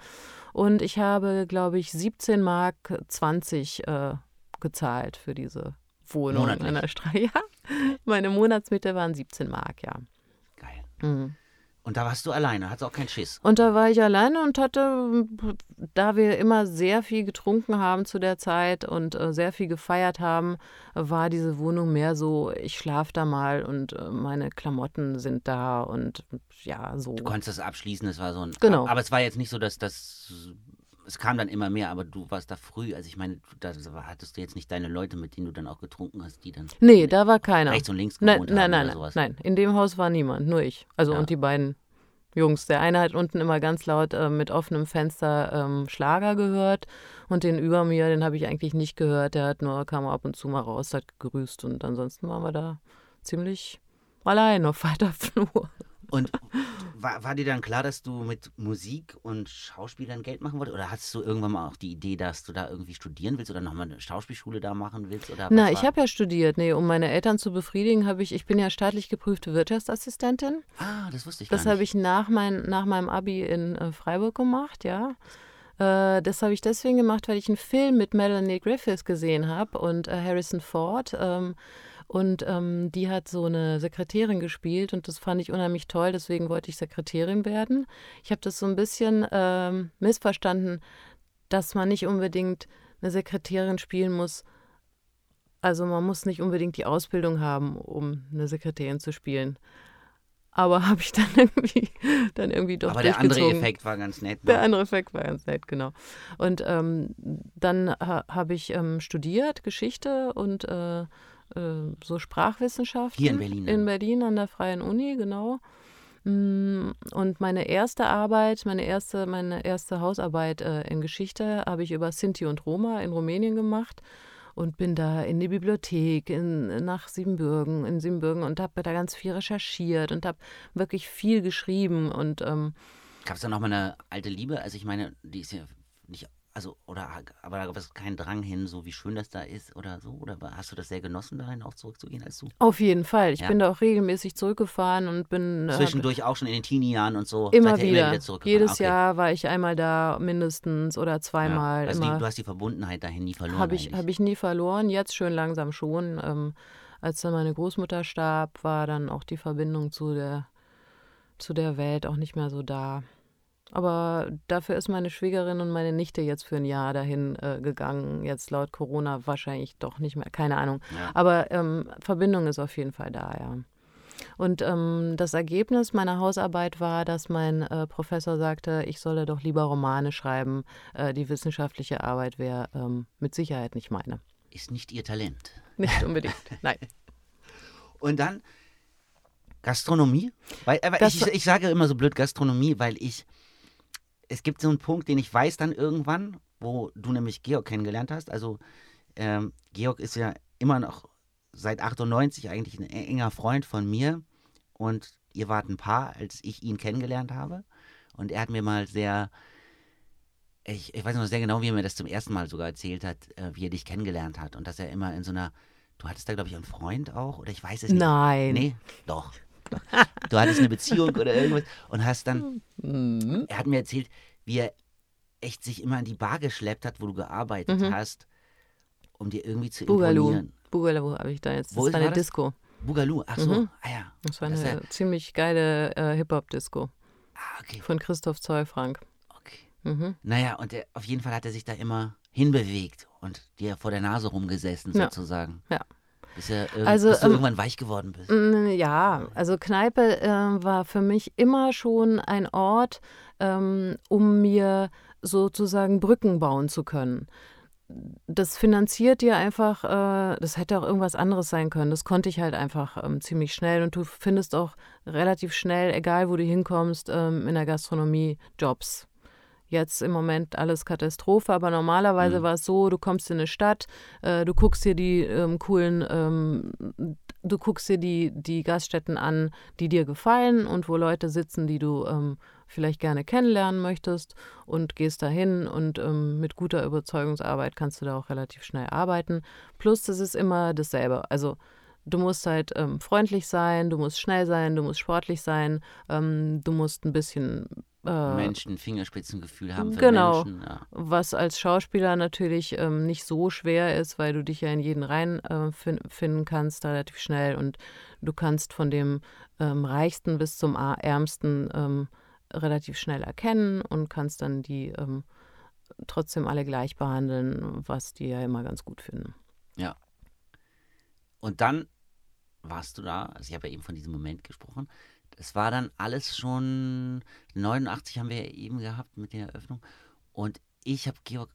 Und ich habe, glaube ich, 17 Mark 20 äh, gezahlt für diese Wohnung Monatlich? an der Straße. Ja, meine Monatsmiete waren 17 Mark, ja. Geil. Mhm. Und da warst du alleine, hattest auch keinen Schiss. Und da war ich alleine und hatte, da wir immer sehr viel getrunken haben zu der Zeit und äh, sehr viel gefeiert haben, war diese Wohnung mehr so, ich schlafe da mal und äh, meine Klamotten sind da und ja, so. Du konntest das abschließen, es war so ein. Genau. Aber es war jetzt nicht so, dass das. Es kam dann immer mehr, aber du warst da früh. Also ich meine, du- da hattest du jetzt nicht deine Leute, mit denen du dann auch getrunken hast, die dann Nee, da war keiner. rechts und links Nein, gewohnt nein, haben nein, oder nein, sowas. nein. In dem Haus war niemand, nur ich. Also Ja. und die beiden Jungs. Der eine hat unten immer ganz laut äh, mit offenem Fenster ähm, Schlager gehört und den über mir, den habe ich eigentlich nicht gehört. Der hat nur kam ab und zu mal raus, hat gegrüßt und ansonsten waren wir da ziemlich allein auf weiter Flur. Und war, war dir dann klar, dass du mit Musik und Schauspielern Geld machen wolltest? Oder hattest du irgendwann mal auch die Idee, dass du da irgendwie studieren willst oder nochmal eine Schauspielschule da machen willst? Oder Na, ich habe ja studiert. Nee, um meine Eltern zu befriedigen, habe ich, ich bin ja staatlich geprüfte Wirtschaftsassistentin. Ah, das wusste ich Das gar habe nicht. ich nach, mein, nach meinem Abi in äh, Freiburg gemacht, ja. Äh, das habe ich deswegen gemacht, weil ich einen Film mit Melanie Griffiths gesehen habe und äh, Harrison Ford. Ähm, und ähm, die hat so eine Sekretärin gespielt und das fand ich unheimlich toll, deswegen wollte ich Sekretärin werden. Ich habe das so ein bisschen ähm, missverstanden, dass man nicht unbedingt eine Sekretärin spielen muss. Also man muss nicht unbedingt die Ausbildung haben, um eine Sekretärin zu spielen. aber habe ich dann irgendwie, dann irgendwie doch Aber der andere Effekt war ganz nett. Ne? Der andere Effekt war ganz nett, genau. Und ähm, dann ha, habe ich ähm, studiert Geschichte und äh, äh, so Sprachwissenschaften. Hier in Berlin. Ne? In Berlin an der Freien Uni, genau. Mm, und meine erste Arbeit, meine erste, meine erste Hausarbeit äh, in Geschichte habe ich über Sinti und Roma in Rumänien gemacht und bin da in die Bibliothek in, nach Siebenbürgen, in Siebenbürgen und habe da ganz viel recherchiert und habe wirklich viel geschrieben und ähm, Gab es da nochmal eine alte Liebe? Also ich meine, die ist ja nicht also, oder, aber da gab es keinen Drang hin, so wie schön das da ist oder so? Oder hast du das sehr genossen, dahin auch zurückzugehen als du? Auf jeden Fall. Ich ja. bin da auch regelmäßig zurückgefahren und bin. Äh, Zwischendurch auch schon in den Teenie-Jahren und so. Immer wieder. immer wieder Jedes okay. Jahr war ich einmal da, mindestens oder zweimal. Ja. Also. Die, du hast die Verbundenheit dahin nie verloren. Habe ich, hab ich nie verloren. Jetzt schön langsam schon. Ähm, als dann meine Großmutter starb, war dann auch die Verbindung zu der, zu der Welt auch nicht mehr so da. Aber dafür ist meine Schwiegerin und meine Nichte jetzt für ein Jahr dahin äh, gegangen. Jetzt laut Corona wahrscheinlich doch nicht mehr, keine Ahnung. Ja. Aber ähm, Verbindung ist auf jeden Fall da, ja. Und ähm, das Ergebnis meiner Hausarbeit war, dass mein äh, Professor sagte, ich solle doch lieber Romane schreiben. Äh, die wissenschaftliche Arbeit wäre ähm, mit Sicherheit nicht meine. Ist nicht Ihr Talent. Nicht unbedingt, nein. Und dann Gastronomie? Weil, äh, ich, ich sage immer so blöd Gastronomie, weil ich es gibt so einen Punkt, den ich weiß dann irgendwann, wo du nämlich Georg kennengelernt hast. Also ähm, Georg ist ja immer noch seit 98 eigentlich ein enger Freund von mir und ihr wart ein Paar, als ich ihn kennengelernt habe. Und er hat mir mal sehr, ich, ich weiß noch sehr genau, wie er mir das zum ersten Mal sogar erzählt hat, äh, wie er dich kennengelernt hat und dass er immer in so einer, du hattest da glaube ich einen Freund auch oder ich weiß es nicht. Nein. Nee, doch. Du hattest eine Beziehung oder irgendwas und hast dann, mhm. er hat mir erzählt, wie er echt sich immer in die Bar geschleppt hat, wo du gearbeitet mhm. hast, um dir irgendwie zu Boogaloo. imponieren. Boogaloo habe ich da jetzt. Das wo war eine Disco. Boogaloo, ach so, mhm. ah ja. Das war eine das ja... ziemlich geile äh, Hip-Hop-Disco. Ah, okay. Von Christoph Zollfrank. Okay. Mhm. Naja, und der, auf jeden Fall hat er sich da immer hinbewegt und dir vor der Nase rumgesessen, sozusagen. Ja. Bis, ja also, bis du ähm, irgendwann weich geworden bist. Ja, also Kneipe äh, war für mich immer schon ein Ort, ähm, um mir sozusagen Brücken bauen zu können. Das finanziert dir einfach, äh, das hätte auch irgendwas anderes sein können. Das konnte ich halt einfach ähm, ziemlich schnell und du findest auch relativ schnell, egal wo du hinkommst, ähm, in der Gastronomie Jobs. Jetzt im Moment alles Katastrophe, aber normalerweise mhm. war es so, du kommst in eine Stadt, äh, du guckst dir die ähm, coolen, ähm, du guckst dir die, die Gaststätten an, die dir gefallen und wo Leute sitzen, die du ähm, vielleicht gerne kennenlernen möchtest und gehst dahin und ähm, mit guter Überzeugungsarbeit kannst du da auch relativ schnell arbeiten. Plus, das ist immer dasselbe. Also du musst halt ähm, freundlich sein, du musst schnell sein, du musst sportlich sein, ähm, du musst ein bisschen äh, Menschen Fingerspitzengefühl haben für genau, Menschen. Ja. Was als Schauspieler natürlich ähm, nicht so schwer ist, weil du dich ja in jeden rein äh, fin finden kannst, relativ schnell und du kannst von dem ähm, Reichsten bis zum Ärmsten ähm, relativ schnell erkennen und kannst dann die ähm, trotzdem alle gleich behandeln, was die ja immer ganz gut finden. Ja. Und dann warst du da, also ich habe ja eben von diesem Moment gesprochen, es war dann alles schon, 89 haben wir ja eben gehabt mit der Eröffnung. Und ich habe Georg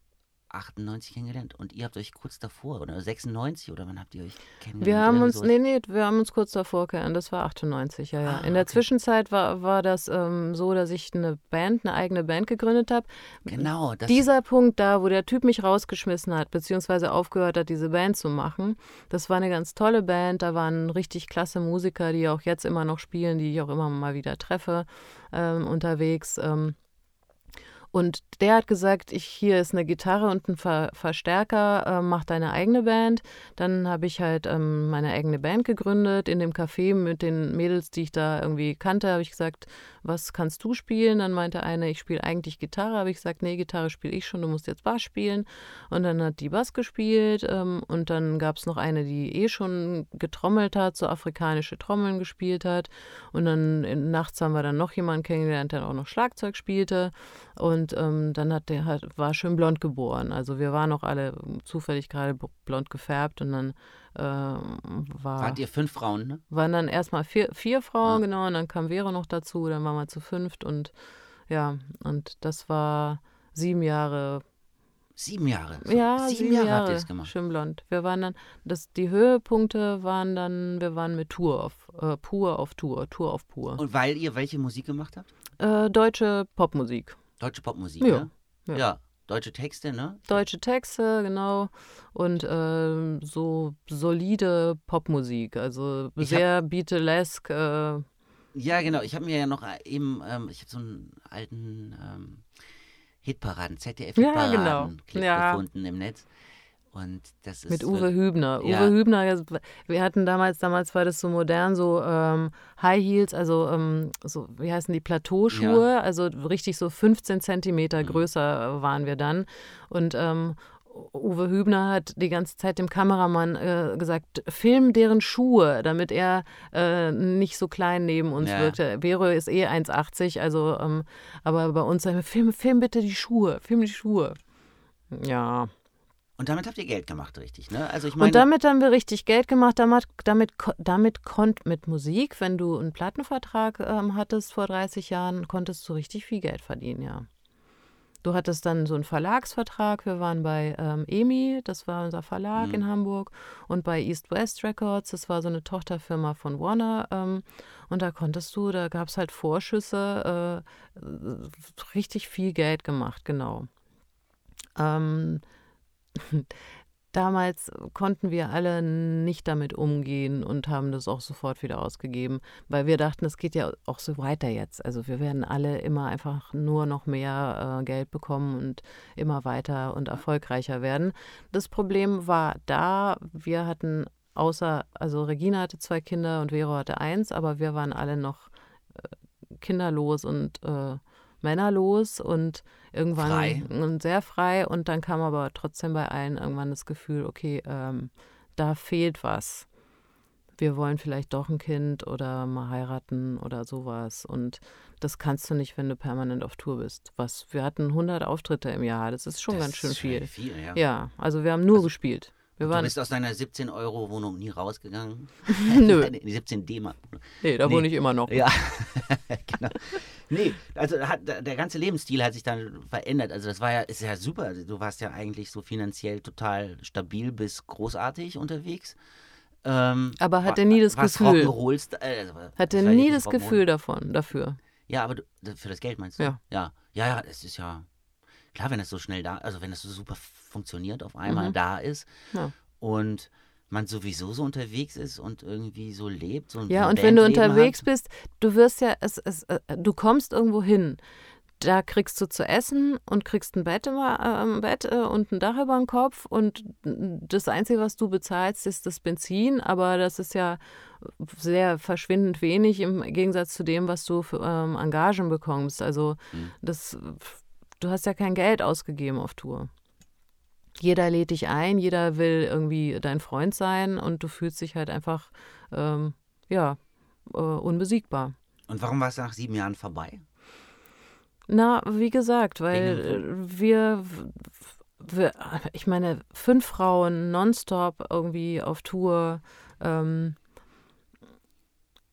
98 kennengelernt und ihr habt euch kurz davor oder 96 oder wann habt ihr euch kennengelernt? Wir haben uns, nee, nee, wir haben uns kurz davor kennengelernt, das war 98, ja, ja. Ah, In der okay. Zwischenzeit war, war das ähm, so, dass ich eine Band, eine eigene Band gegründet habe. Genau. Dieser Punkt da, wo der Typ mich rausgeschmissen hat, beziehungsweise aufgehört hat, diese Band zu machen, das war eine ganz tolle Band, da waren richtig klasse Musiker, die auch jetzt immer noch spielen, die ich auch immer mal wieder treffe ähm, unterwegs. Ähm, und der hat gesagt, ich, hier ist eine Gitarre und ein Ver Verstärker, äh, mach deine eigene Band. Dann habe ich halt ähm, meine eigene Band gegründet. In dem Café mit den Mädels, die ich da irgendwie kannte, habe ich gesagt, was kannst du spielen? Dann meinte eine, ich spiele eigentlich Gitarre. Habe ich gesagt, nee, Gitarre spiele ich schon, du musst jetzt Bass spielen. Und dann hat die Bass gespielt. Ähm, und dann gab es noch eine, die eh schon getrommelt hat, so afrikanische Trommeln gespielt hat. Und dann in, nachts haben wir dann noch jemanden kennengelernt, der auch noch Schlagzeug spielte. Und ähm, dann hat der halt, war schön blond geboren. Also wir waren auch alle zufällig gerade blond gefärbt und dann äh, war. Wart ihr fünf Frauen, ne? Waren dann erstmal vier, vier Frauen, ah. genau, und dann kam Vera noch dazu, dann waren wir zu fünft und ja, und das war sieben Jahre Sieben Jahre. So. Ja, sieben, sieben Jahre, Jahre habt ihr das gemacht. Schön blond. Wir waren dann, das, die Höhepunkte waren dann, wir waren mit Tour auf, äh, pur auf Tour, Tour auf pur. Und weil ihr welche Musik gemacht habt? Äh, deutsche Popmusik. Deutsche Popmusik, ja. Ne? Ja. ja. Deutsche Texte, ne? Deutsche Texte, genau. Und äh, so solide Popmusik, also ich sehr hab, Beatlesque. Äh, ja, genau. Ich habe mir ja noch äh, eben, ähm, ich habe so einen alten ähm, Hitparaden, ZDF-Hitparaden-Clip ja, genau. gefunden im Netz. Mit Uwe Hübner. Ja. Uwe Hübner, wir hatten damals, damals war das so modern, so ähm, High Heels, also ähm, so, wie heißen die, Plateauschuhe, ja. also richtig so 15 Zentimeter mhm. größer waren wir dann. Und ähm, Uwe Hübner hat die ganze Zeit dem Kameramann äh, gesagt, film deren Schuhe, damit er äh, nicht so klein neben uns ja. wirkte. Vero ist eh 1,80, also ähm, aber bei uns sagen wir, film, film bitte die Schuhe, film die Schuhe. Ja. Und damit habt ihr Geld gemacht, richtig, ne? Also ich meine, und damit haben wir richtig Geld gemacht, damit, damit, damit konnt mit Musik, wenn du einen Plattenvertrag ähm, hattest vor 30 Jahren, konntest du richtig viel Geld verdienen, ja. Du hattest dann so einen Verlagsvertrag. Wir waren bei ähm, EMI, das war unser Verlag mhm. in Hamburg, und bei East West Records, das war so eine Tochterfirma von Warner. Ähm, und da konntest du, da gab es halt Vorschüsse, äh, richtig viel Geld gemacht, genau. Ähm, Damals konnten wir alle nicht damit umgehen und haben das auch sofort wieder ausgegeben, weil wir dachten, es geht ja auch so weiter jetzt. Also wir werden alle immer einfach nur noch mehr äh, Geld bekommen und immer weiter und erfolgreicher werden. Das Problem war da, wir hatten außer, also Regina hatte zwei Kinder und Vero hatte eins, aber wir waren alle noch äh, kinderlos und äh, männerlos und irgendwann frei. und sehr frei. Und dann kam aber trotzdem bei allen irgendwann das Gefühl, okay, ähm, da fehlt was. Wir wollen vielleicht doch ein Kind oder mal heiraten oder sowas. Und das kannst du nicht, wenn du permanent auf Tour bist. Was, wir hatten 100 Auftritte im Jahr, das ist schon das ganz schön viel. viel ja. ja. also wir haben nur also, gespielt. Wir du bist aus deiner 17-Euro-Wohnung nie rausgegangen? Nö. 17 D-Mark. Nee, da nee. wohne ich immer noch. Ja, genau. Nee, also hat, der ganze Lebensstil hat sich dann verändert. Also das war ja, ist ja super. Du warst ja eigentlich so finanziell total stabil bis großartig unterwegs. Ähm, Aber hatte nie das Gefühl. Äh, also, hatte nie das Gefühl davon, dafür. Ja, aber du, für das Geld meinst du? Ja. Ja, ja, ja es ist ja klar, wenn es so schnell da, also wenn es so super funktioniert, auf einmal mhm. da ist ja. und man sowieso so unterwegs ist und irgendwie so lebt. So ja, und wenn du unterwegs hat. bist, du wirst ja, es, es, äh, du kommst irgendwo hin. Da kriegst du zu essen und kriegst ein Bett, immer, äh, Bett äh, und ein Dach über den Kopf und das Einzige, was du bezahlst, ist das Benzin, aber das ist ja sehr verschwindend wenig im Gegensatz zu dem, was du für ähm, Engagen bekommst. Also mhm. das du hast ja kein Geld ausgegeben auf Tour. Jeder lädt dich ein, jeder will irgendwie dein Freund sein und du fühlst dich halt einfach, ähm, ja, äh, unbesiegbar. Und warum war es nach sieben Jahren vorbei? Na, wie gesagt, weil wir, wir, ich meine, fünf Frauen nonstop irgendwie auf Tour, ähm,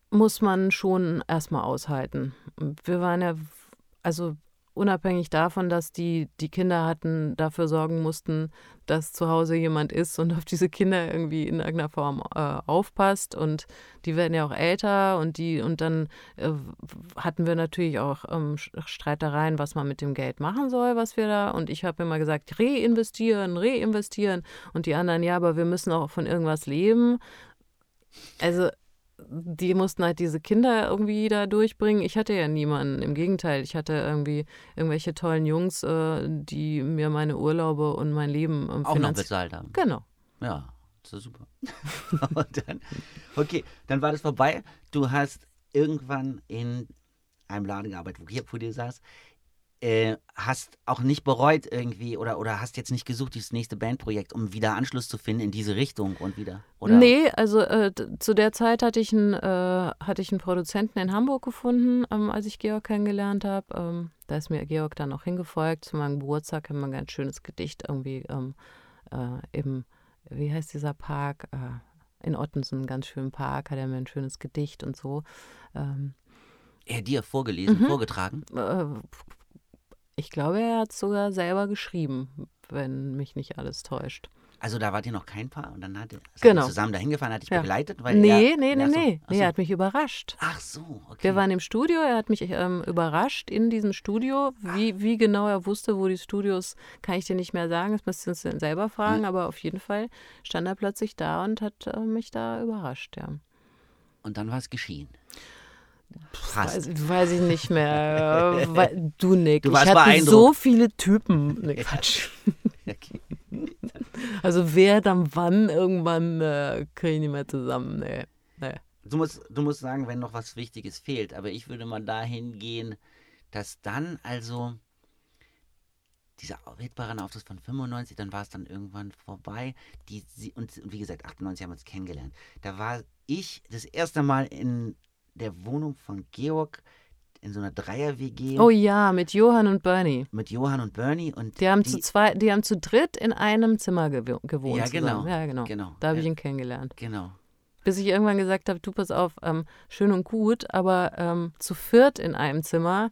muss man schon erstmal aushalten. Wir waren ja, also unabhängig davon, dass die, die Kinder hatten, dafür sorgen mussten, dass zu Hause jemand ist und auf diese Kinder irgendwie in irgendeiner Form äh, aufpasst. Und die werden ja auch älter und die, und dann äh, hatten wir natürlich auch ähm, Streitereien, was man mit dem Geld machen soll, was wir da. Und ich habe immer gesagt, reinvestieren, reinvestieren. Und die anderen, ja, aber wir müssen auch von irgendwas leben. Also die mussten halt diese Kinder irgendwie da durchbringen. Ich hatte ja niemanden. Im Gegenteil, ich hatte irgendwie irgendwelche tollen Jungs, äh, die mir meine Urlaube und mein Leben ähm, Auch noch bezahlt haben. Genau. Ja, das ist super. und dann, okay, dann war das vorbei. Du hast irgendwann in einem Laden gearbeitet, wo ich vor dir saß. Äh, hast auch nicht bereut irgendwie oder, oder hast jetzt nicht gesucht, dieses nächste Bandprojekt, um wieder Anschluss zu finden in diese Richtung und wieder? Oder? Nee, also äh, zu der Zeit hatte ich, einen, äh, hatte ich einen Produzenten in Hamburg gefunden, ähm, als ich Georg kennengelernt habe. Ähm, da ist mir Georg dann auch hingefolgt. Zu meinem Geburtstag haben wir ein ganz schönes Gedicht irgendwie ähm, äh, im, wie heißt dieser Park? Äh, in Ottensen, einen ganz schönen Park, hat er mir ein schönes Gedicht und so. Ähm, er dir vorgelesen, mhm. vorgetragen? Ich glaube, er hat es sogar selber geschrieben, wenn mich nicht alles täuscht. Also da wart ihr noch kein Paar und dann hat er genau. zusammen dahin gefahren, hat dich ja. begleitet? Weil nee, er, nee, nee, so, nee. nee. Er hat mich überrascht. Ach so, okay. Wir waren im Studio, er hat mich ähm, überrascht in diesem Studio. Wie, wie genau er wusste, wo die Studios, kann ich dir nicht mehr sagen, das müsst ihr uns dann selber fragen, hm. aber auf jeden Fall stand er plötzlich da und hat äh, mich da überrascht, ja. Und dann war es geschehen. Weiß, weiß, ich nicht mehr. du, Nick. Du ich hatte so viele Typen. Nee, Quatsch. okay. Also wer dann wann irgendwann äh, kriege ich nicht mehr zusammen. Nee. nee. Du, musst, du musst sagen, wenn noch was Wichtiges fehlt. Aber ich würde mal dahin gehen, dass dann also dieser Hitparadenauftritt von 95, dann war es dann irgendwann vorbei. Die, und, und wie gesagt, 98 haben wir uns kennengelernt. Da war ich das erste Mal in der Wohnung von Georg in so einer Dreier-WG. Oh ja, mit Johann und Bernie. Mit Johann und Bernie. Und die haben, die, zu, zwei, die haben zu dritt in einem Zimmer gewohnt. Ja, genau. Ja, genau. genau. Da habe ich ihn kennengelernt. Genau. Bis ich irgendwann gesagt habe, du pass auf, ähm, schön und gut, aber ähm, zu viert in einem Zimmer,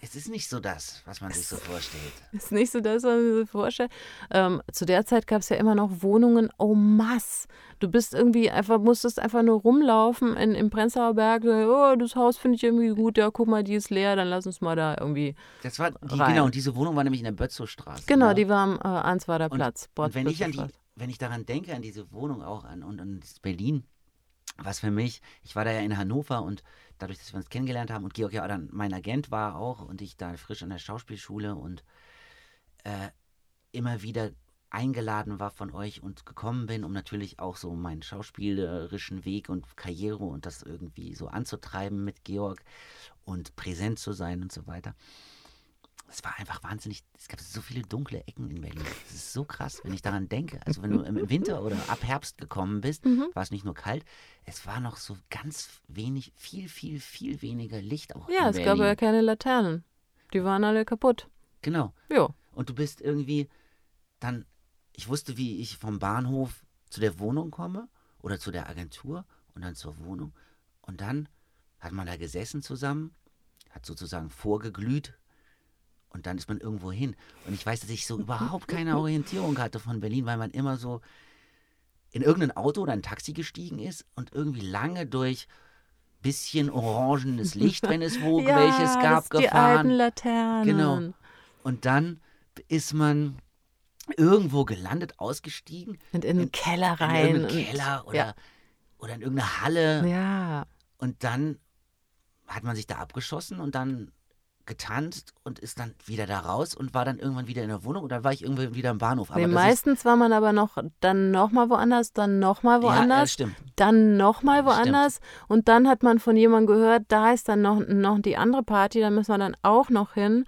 es ist nicht so das, was man sich so vorstellt. Es ist nicht so das, was man sich so vorstellt. Ähm, zu der Zeit gab es ja immer noch Wohnungen au masse. Du bist irgendwie einfach, musstest einfach nur rumlaufen in, im Prenzlauer Berg. Oh, das Haus finde ich irgendwie gut. Ja, guck mal, die ist leer, dann lass uns mal da irgendwie. Das war, die, rein. genau, und diese Wohnung war nämlich in der Bötzowstraße. Genau, ne? die war am äh, Answader Platz. Und, und wenn, ich an die, wenn ich daran denke, an diese Wohnung auch an und an Berlin, was für mich, ich war da ja in Hannover und dadurch, dass wir uns kennengelernt haben. Und Georg ja dann mein Agent war auch und ich da frisch an der Schauspielschule und äh, immer wieder eingeladen war von euch und gekommen bin, um natürlich auch so meinen schauspielerischen Weg und Karriere und das irgendwie so anzutreiben mit Georg und präsent zu sein und so weiter es war einfach wahnsinnig, es gab so viele dunkle Ecken in Berlin. Das ist so krass, wenn ich daran denke. Also wenn du im Winter oder ab Herbst gekommen bist, mhm. war es nicht nur kalt, es war noch so ganz wenig, viel, viel, viel weniger Licht auch Ja, es Berlin. gab ja keine Laternen. Die waren alle kaputt. Genau. Ja. Und du bist irgendwie dann, ich wusste, wie ich vom Bahnhof zu der Wohnung komme oder zu der Agentur und dann zur Wohnung. Und dann hat man da gesessen zusammen, hat sozusagen vorgeglüht und dann ist man irgendwo hin. Und ich weiß, dass ich so überhaupt keine Orientierung hatte von Berlin, weil man immer so in irgendein Auto oder ein Taxi gestiegen ist und irgendwie lange durch bisschen orangenes Licht, wenn es wo ja, welches gab, das gefahren. Die alten Laternen. Genau. Und dann ist man irgendwo gelandet, ausgestiegen. Und in den Keller rein. In einen Keller oder, ja. oder in irgendeine Halle. Ja. Und dann hat man sich da abgeschossen und dann getanzt und ist dann wieder da raus und war dann irgendwann wieder in der Wohnung und dann war ich irgendwann wieder im Bahnhof. Aber nee, meistens war man aber noch dann nochmal woanders, dann nochmal woanders, ja, dann nochmal woanders stimmt. und dann hat man von jemandem gehört, da ist dann noch, noch die andere Party, da müssen wir dann auch noch hin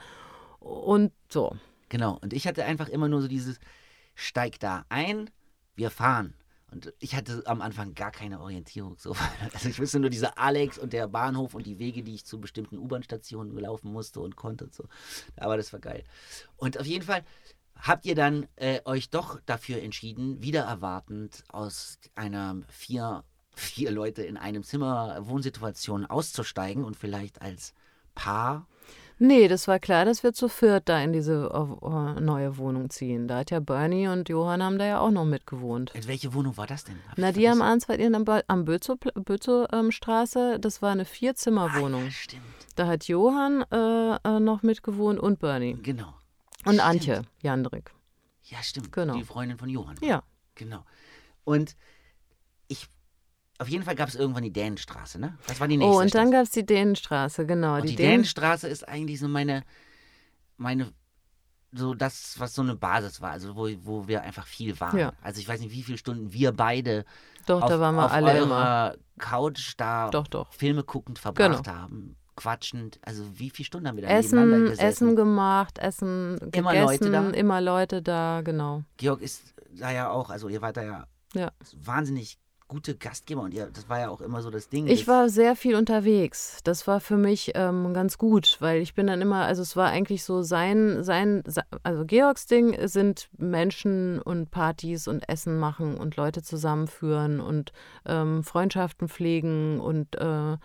und so. Genau, und ich hatte einfach immer nur so dieses, steig da ein, wir fahren. Und ich hatte am Anfang gar keine Orientierung. So. Also ich wusste nur dieser Alex und der Bahnhof und die Wege, die ich zu bestimmten U-Bahn-Stationen laufen musste und konnte und so. Aber das war geil. Und auf jeden Fall habt ihr dann äh, euch doch dafür entschieden, wieder erwartend aus einer vier, vier Leute in einem Zimmer Wohnsituation auszusteigen und vielleicht als Paar Nee, das war klar, dass wir zu viert da in diese uh, neue Wohnung ziehen. Da hat ja Bernie und Johann haben da ja auch noch mitgewohnt. In welche Wohnung war das denn? Hab Na, die am Answald am, am Bözow-Straße, ähm, das war eine Vierzimmerwohnung. Ah, ja, stimmt. Da hat Johann äh, äh, noch mitgewohnt und Bernie. Genau. Und stimmt. Antje Jandrik. Ja, stimmt. Genau. Die Freundin von Johann. Ja. Genau. Und auf jeden Fall gab es irgendwann die Dänenstraße, ne? Das war die nächste. Oh, und dann gab es die Dänenstraße, genau. Und die, die Dänenstraße ist eigentlich so meine, meine, so das, was so eine Basis war, also wo, wo wir einfach viel waren. Ja. Also ich weiß nicht, wie viele Stunden wir beide doch, auf, da waren wir auf alle eurer immer. Couch da doch, doch. Filme guckend verbracht genau. haben. quatschend. Also wie viele Stunden haben wir da Essen, gesessen? Essen gemacht, Essen gegessen, Immer Leute da? immer Leute da, genau. Georg ist da ja auch, also ihr wart da ja, Ja. wahnsinnig gute Gastgeber und ihr, das war ja auch immer so das Ding. Ich war sehr viel unterwegs. Das war für mich ähm, ganz gut, weil ich bin dann immer, also es war eigentlich so sein, sein, se- also Georgs Ding sind Menschen und Partys und Essen machen und Leute zusammenführen und ähm, Freundschaften pflegen und äh,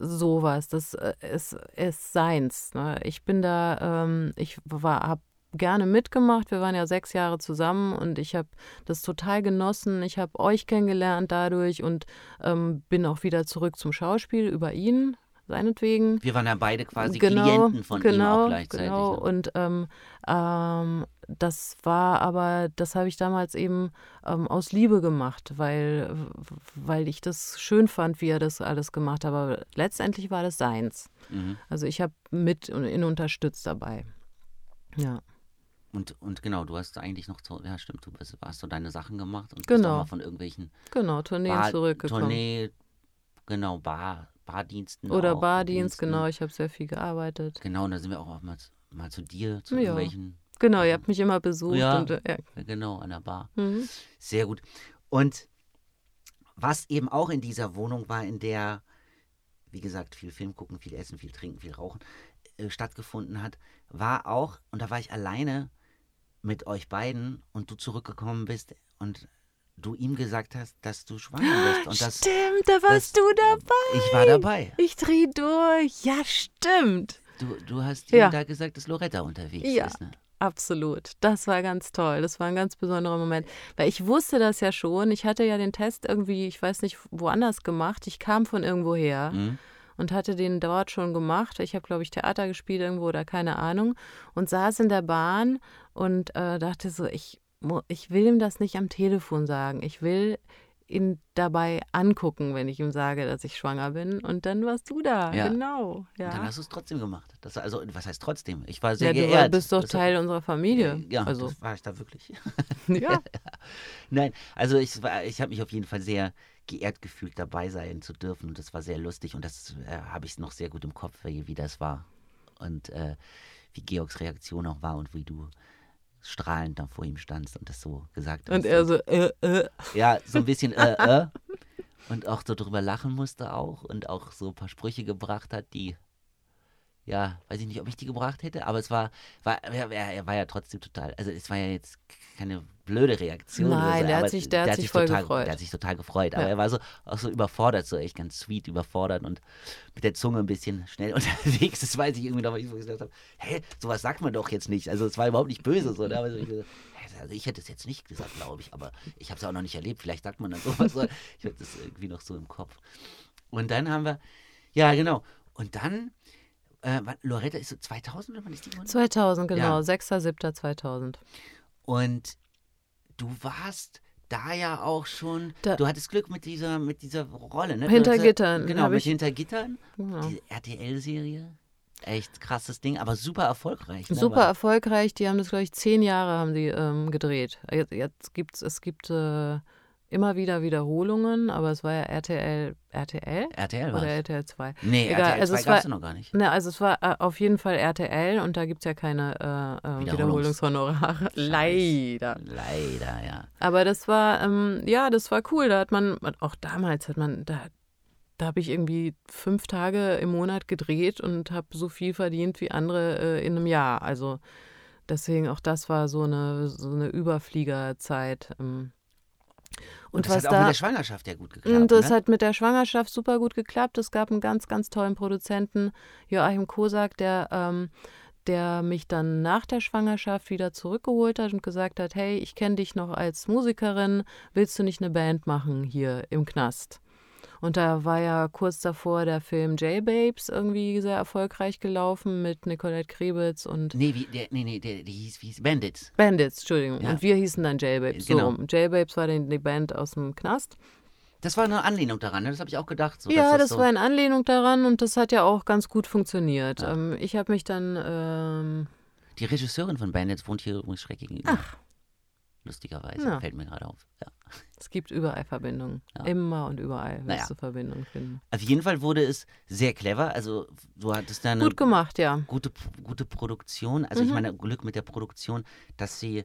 sowas. Das äh, ist, ist seins. Ne? Ich bin da, ähm, ich war, habe gerne mitgemacht. Wir waren ja sechs Jahre zusammen und ich habe das total genossen. Ich habe euch kennengelernt dadurch und ähm, bin auch wieder zurück zum Schauspiel über ihn, seinetwegen. wir waren ja beide quasi genau, Klienten von ihm genau, auch gleichzeitig. Genau. ne? Und ähm, ähm, das war aber, das habe ich damals eben ähm, aus Liebe gemacht, weil, weil ich das schön fand, wie er das alles gemacht hat. Aber letztendlich war das seins. Mhm. Also ich habe mit und ihn unterstützt dabei. Ja. Und, und genau, du hast eigentlich noch so, ja stimmt, du bist, hast so deine Sachen gemacht und bist Genau. auch mal von irgendwelchen Genau, Tourneen Bar, zurückgekommen. Tournee, genau, Bar, Bardiensten. Oder auch, Bardienst, Diensten. genau, ich habe sehr viel gearbeitet. Genau, und da sind wir auch mal, mal zu dir, zu Ja. irgendwelchen, Genau, ihr habt mich immer besucht. Ja. Und, äh, ja. genau, an der Bar. Mhm. Sehr gut. Und was eben auch in dieser Wohnung war, in der, wie gesagt, viel Film gucken, viel essen, viel trinken, viel rauchen, äh, stattgefunden hat, war auch, und da war ich alleine mit euch beiden und du zurückgekommen bist und du ihm gesagt hast, dass du schwanger bist. Und das, stimmt, da warst das- du dabei. ich war dabei. Ich dreh durch. Ja, stimmt. Du, du hast Ja. ihm da gesagt, dass Loretta unterwegs Ja. ist. Ne? Absolut. Das war ganz toll. Das war ein ganz besonderer Moment. Weil ich wusste das ja schon. Ich hatte ja den Test irgendwie, ich weiß nicht, woanders gemacht. Ich kam von irgendwo her Mhm. Und hatte den dort schon gemacht. Ich habe, glaube ich, Theater gespielt irgendwo oder keine Ahnung. Und saß in der Bahn und äh, dachte so, ich, ich will ihm das nicht am Telefon sagen. Ich will ihn dabei angucken, wenn ich ihm sage, dass ich schwanger bin. Und dann warst du da. Ja. Genau. Ja. Und dann hast du es trotzdem gemacht. Das, also, was heißt trotzdem? Ich war sehr ja, du geehrt. bist doch Das- Teil unserer Familie. Ja, also, war ich da wirklich. ja. Nein, also ich, war- ich habe mich auf jeden Fall sehr geehrt gefühlt, dabei sein zu dürfen und das war sehr lustig und das äh, habe ich noch sehr gut im Kopf, wie, wie das war und äh, wie Georgs Reaktion auch war und wie du strahlend da vor ihm standst und das so gesagt hast. Und er so, äh, äh. Ja, so ein bisschen äh, äh. Und auch so drüber lachen musste auch und auch so ein paar Sprüche gebracht hat, die, ja, weiß ich nicht, ob ich die gebracht hätte, aber es war, war er, er war ja trotzdem total, also es war ja jetzt keine blöde Reaktion. Nein, so, der hat aber sich- der hat sich voll total, gefreut. Der hat sich total gefreut, aber Ja. er war so auch so überfordert, so echt ganz sweet überfordert und mit der Zunge ein bisschen schnell unterwegs. Das weiß ich irgendwie noch, weil ich so gesagt habe, hä, sowas sagt man doch jetzt nicht. Also es war überhaupt nicht böse so, ne? aber so, ich, gesagt, also ich hätte es jetzt nicht gesagt, glaube ich, aber ich habe es auch noch nicht erlebt. Vielleicht sagt man dann sowas. So. Ich habe das irgendwie noch so im Kopf. Und dann haben wir, ja genau. Und dann, äh, Loretta ist so 2000 oder wann ist die geworden? 2000, genau. Ja. 6.7.2000. Und du warst da ja auch schon, Da- du hattest Glück mit dieser, mit dieser Rolle, ne? Hinter Gittern Genau, mit ich- Hinter Gittern. Genau. Die RTL-Serie. Echt krasses Ding, aber super erfolgreich. Ne? Super Aber- erfolgreich. Die haben das, glaube ich, zehn Jahre haben die ähm, gedreht. Jetzt, jetzt gibt's, es gibt äh, immer wieder Wiederholungen, aber es war ja RTL, RTL RTL war oder RTL 2. Nee, Egal, RTL also 2 es gab es war- noch gar nicht. Ne, also es war äh, auf jeden Fall RTL und da gibt es ja keine äh, äh, Wiederholungs- Wiederholungshonorare. Leider. Leider, ja. Aber das war, ähm, ja, das war cool. Da hat man, auch damals hat man, da, da habe ich irgendwie fünf Tage im Monat gedreht und habe so viel verdient wie andere äh, in einem Jahr. Also deswegen auch das war so eine, so eine Überfliegerzeit. Ähm. Und, das was hat auch da, mit der Schwangerschaft ja gut geklappt. und das ne? hat mit der Schwangerschaft super gut geklappt. Es gab einen ganz, ganz tollen Produzenten, Joachim Kosak, der, ähm, der mich dann nach der Schwangerschaft wieder zurückgeholt hat und gesagt hat, hey, ich kenne dich noch als Musikerin, willst du nicht eine Band machen hier im Knast? Und da war ja kurz davor der Film J-Babes irgendwie sehr erfolgreich gelaufen mit Nicolette Krebitz und Nee, wie, der, nee, nee, der, die hieß, wie hieß Bandits. Bandits, Entschuldigung. Ja. Und wir hießen dann J-Babes. Genau. So, J-Babes war die, Band aus dem Knast. Das war eine Anlehnung daran, ne? das habe ich auch gedacht. So, ja, dass das so, war in Anlehnung daran und das hat ja auch ganz gut funktioniert. Ja. Ähm, ich habe mich dann, ähm, Die Regisseurin von Bandits wohnt hier übrigens schräg gegenüber. Ach. Lustigerweise, Ja. fällt mir gerade auf. Ja. Es gibt überall Verbindungen. Ja. Immer und überall wirst naja. du Verbindungen finden. Auf jeden Fall wurde es sehr clever. Also du hattest da eine Gut gemacht, ja. gute, gute Produktion. Also mhm. ich meine, Glück mit der Produktion, dass sie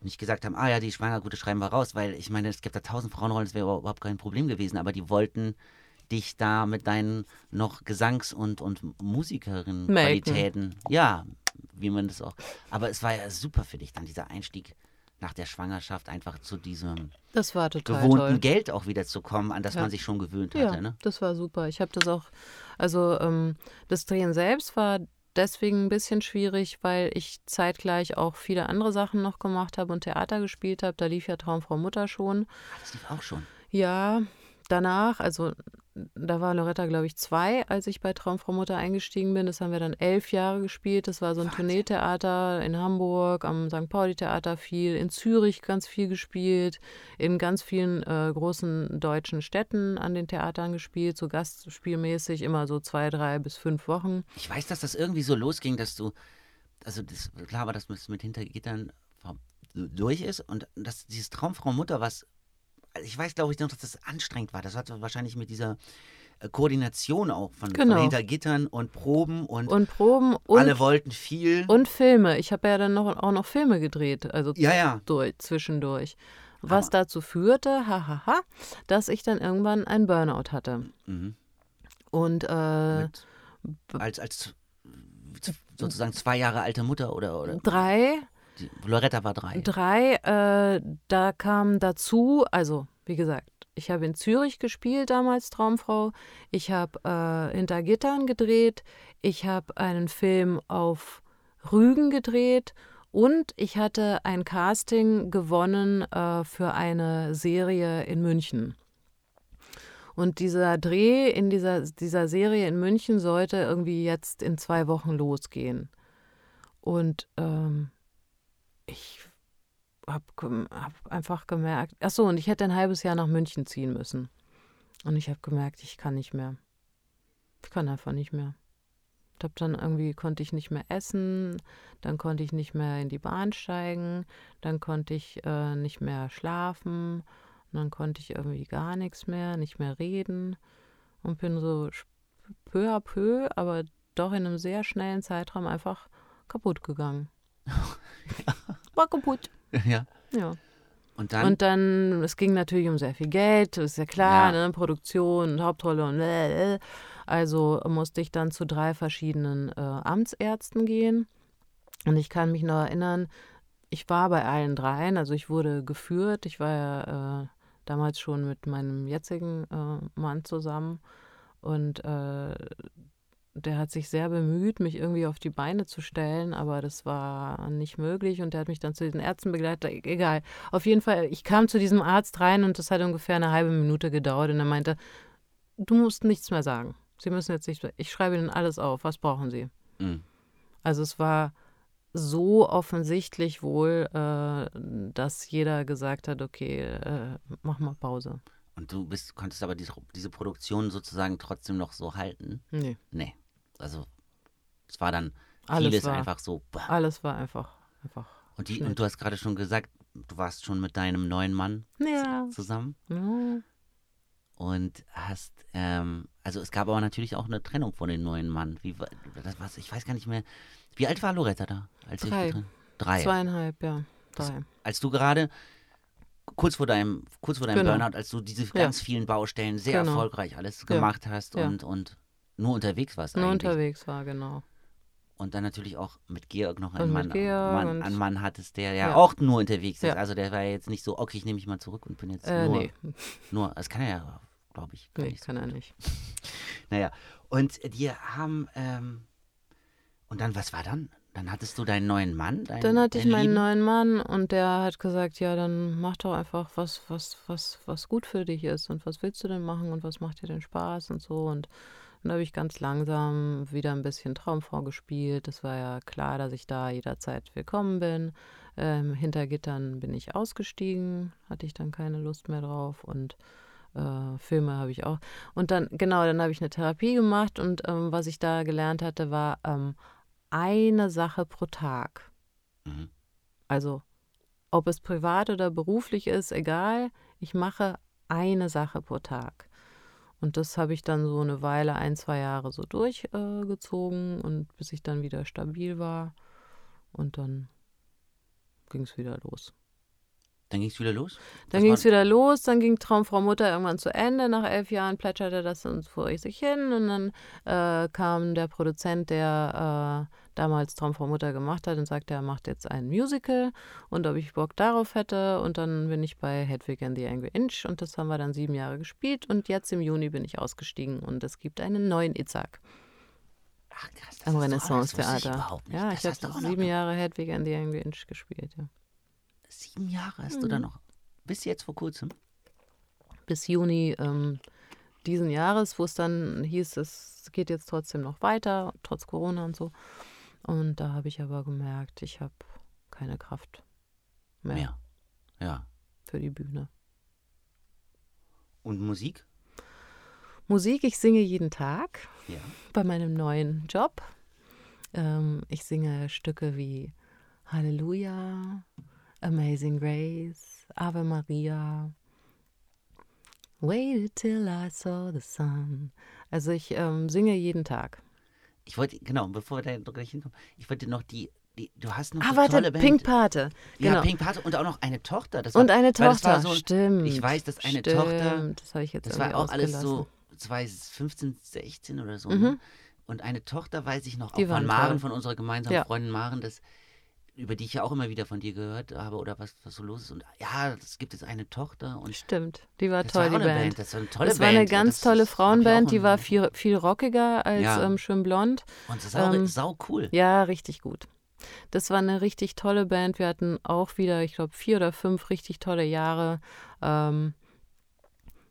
nicht gesagt haben, ah ja, die Schwangergute schreiben wir raus, weil ich meine, es gibt da tausend Frauenrollen, das wäre überhaupt kein Problem gewesen, aber die wollten dich da mit deinen noch Gesangs- und, und Musikerin-Qualitäten, ja, wie man das auch, aber es war ja super für dich dann, dieser Einstieg nach der Schwangerschaft einfach zu diesem das war total gewohnten toll. Geld auch wieder zu kommen, an das ja. man sich schon gewöhnt hatte. Ja, ne? das war super. Ich habe das auch, also ähm, das Drehen selbst war deswegen ein bisschen schwierig, weil ich zeitgleich auch viele andere Sachen noch gemacht habe und Theater gespielt habe. Da lief ja Traumfrau Mutter schon. Ah, das lief auch schon. Ja, danach, also da war Loretta, glaube ich, zwei, als ich bei Traumfrau Mutter eingestiegen bin. Das haben wir dann elf Jahre gespielt. Das war so ein Tourneetheater in Hamburg, am St. Pauli-Theater viel, in Zürich ganz viel gespielt, in ganz vielen äh, großen deutschen Städten an den Theatern gespielt, so gastspielmäßig, immer so zwei, drei bis fünf Wochen. Ich weiß, dass das irgendwie so losging, dass du, also das, klar war, dass das mit Hintergittern durch ist und dass dieses Traumfrau Mutter, was ich weiß, glaube ich, noch, dass das anstrengend war. Das hatte wahrscheinlich mit dieser äh, Koordination auch von, genau. von hinter Gittern und Proben und, und Proben und, alle wollten viel. Und Filme. Ich habe ja dann noch, auch noch Filme gedreht, also ja, ja. Durch, zwischendurch. Was Aber. dazu führte, hahaha, ha, ha, dass ich dann irgendwann einen Burnout hatte. Mhm. Und äh, Mit, als, als sozusagen zwei Jahre alte Mutter oder, oder? Drei. Loretta war drei. Drei, äh, da kam dazu, also wie gesagt, ich habe in Zürich gespielt damals Traumfrau. Ich habe äh, hinter Gittern gedreht. Ich habe einen Film auf Rügen gedreht und ich hatte ein Casting gewonnen äh, für eine Serie in München. Und dieser Dreh in dieser, dieser Serie in München sollte irgendwie jetzt in zwei Wochen losgehen. Und ähm, ich habe hab einfach gemerkt, ach so, und ich hätte ein halbes Jahr nach München ziehen müssen. Und ich habe gemerkt, ich kann nicht mehr. Ich kann einfach nicht mehr. Ich habe dann irgendwie konnte ich nicht mehr essen, dann konnte ich nicht mehr in die Bahn steigen, dann konnte ich äh, nicht mehr schlafen, dann konnte ich irgendwie gar nichts mehr, nicht mehr reden und bin so peu à peu, aber doch in einem sehr schnellen Zeitraum einfach kaputt gegangen. War kaputt. Ja. Ja. Und dann? Und dann, es ging natürlich um sehr viel Geld, ist ja klar, ja. Ne? Produktion, Hauptrolle und äh, also musste ich dann zu drei verschiedenen äh, Amtsärzten gehen. Und ich kann mich noch erinnern, ich war bei allen dreien, also ich wurde geführt. Ich war ja äh, damals schon mit meinem jetzigen äh, Mann zusammen. Und äh, der hat sich sehr bemüht, mich irgendwie auf die Beine zu stellen, aber das war nicht möglich und der hat mich dann zu den Ärzten begleitet. E-, egal. Auf jeden Fall, ich kam zu diesem Arzt rein und das hat ungefähr eine halbe Minute gedauert und er meinte, du musst nichts mehr sagen. Sie müssen jetzt nicht, ich schreibe Ihnen alles auf. Was brauchen Sie? Mhm. Also es war so offensichtlich wohl, äh, dass jeder gesagt hat, okay, äh, mach mal Pause. Und du bist, konntest aber diese, diese Produktion sozusagen trotzdem noch so halten? Nee. Nee also es war dann alles vieles war, einfach so. Bah. Alles war einfach, einfach. Und, die, und du hast gerade schon gesagt, du warst schon mit deinem neuen Mann ja. zusammen. Ja. Und hast, ähm, also es gab aber natürlich auch eine Trennung von dem neuen Mann. Wie das was, ich weiß gar nicht mehr. Wie alt war Loretta da? Als Drei. Drei. Zweieinhalb, ja. Drei. Das, als du gerade kurz vor deinem, kurz vor deinem genau. Burnout, als du diese ganz ja. vielen Baustellen sehr genau. erfolgreich alles gemacht hast und, und nur unterwegs warst Nur eigentlich. unterwegs war, genau. Und dann natürlich auch mit Georg noch einen Mann, Mann, einen Mann hattest, der ja, ja, auch nur unterwegs ist. Ja. Also der war ja jetzt nicht so, okay, ich nehme mich mal zurück und bin jetzt äh, nur, nee. nur, das kann er ja, glaube ich. Kann nee, kann so er nicht. naja, und die haben, ähm, und dann, was war dann? Dann hattest du deinen neuen Mann? Deinen, dann hatte ich meinen Lieben? neuen Mann und der hat gesagt, ja, dann mach doch einfach was, was, was, was gut für dich ist und was willst du denn machen und was macht dir denn Spaß und so und dann habe ich ganz langsam wieder ein bisschen Traum vorgespielt. Es war ja klar, dass ich da jederzeit willkommen bin. Ähm, hinter Gittern bin ich ausgestiegen, hatte ich dann keine Lust mehr drauf und äh, Filme habe ich auch. Und dann, genau, dann habe ich eine Therapie gemacht und ähm, was ich da gelernt hatte, war ähm, eine Sache pro Tag. Mhm. Also, ob es privat oder beruflich ist, egal, ich mache eine Sache pro Tag. Und das habe ich dann so eine Weile, ein, zwei Jahre so durchgezogen äh, und bis ich dann wieder stabil war. Und dann ging es wieder los. Dann ging es wieder los? Dann ging es wieder los, dann ging Traumfrau Mutter irgendwann zu Ende. Nach elf Jahren plätscherte das uns vor sich hin und dann äh, kam der Produzent, der äh, damals Traumfrau Mutter gemacht hat und sagte, er macht jetzt ein Musical und ob ich Bock darauf hätte. Und dann bin ich bei Hedwig and the Angry Inch und das haben wir dann sieben Jahre gespielt und jetzt im Juni bin ich ausgestiegen und es gibt einen neuen Itzak. Ach krass. Am Renaissance-Theater. Ja, ich habe sieben Jahre Hedwig and the Angry Inch gespielt, ja. Sieben Jahre hast mhm. du da noch. Bis jetzt vor kurzem? Bis Juni ähm, diesen Jahres, wo es dann hieß, es geht jetzt trotzdem noch weiter, trotz Corona und so. Und da habe ich aber gemerkt, ich habe keine Kraft mehr. mehr. Ja. Für die Bühne. Und Musik? Musik, ich singe jeden Tag. Ja. Bei meinem neuen Job. Ähm, ich singe Stücke wie Halleluja, Amazing Grace, Ave Maria, Waited till I saw the sun. Also ich ähm, singe jeden Tag. Ich wollte, genau, bevor wir da gleich hinkommen, ich wollte noch die, die du hast noch ah, warte, tolle Band. Pink Pate. Genau. Ja, Pink Pate und auch noch eine Tochter. Das war, und eine Tochter, so, stimmt. Ich weiß, dass eine stimmt. Tochter, das habe ich jetzt Das war auch alles so 2015, 16 oder so. Ne? Mhm. Und eine Tochter weiß ich noch, auch von Maren, toll. von unserer gemeinsamen ja. Freundin Maren, dass über die ich ja auch immer wieder von dir gehört habe oder was, was so los ist. Und ja, es gibt jetzt eine Tochter. Und Stimmt, die war toll, war die Band. Band. Das war eine tolle das Band. war eine ganz das tolle Frauenband, die war viel, viel rockiger als ja. ähm, Schön Blond. Und sau, ähm, sau cool. Ja, richtig gut. Das war eine richtig tolle Band. Wir hatten auch wieder, ich glaube, vier oder fünf richtig tolle Jahre. Ähm,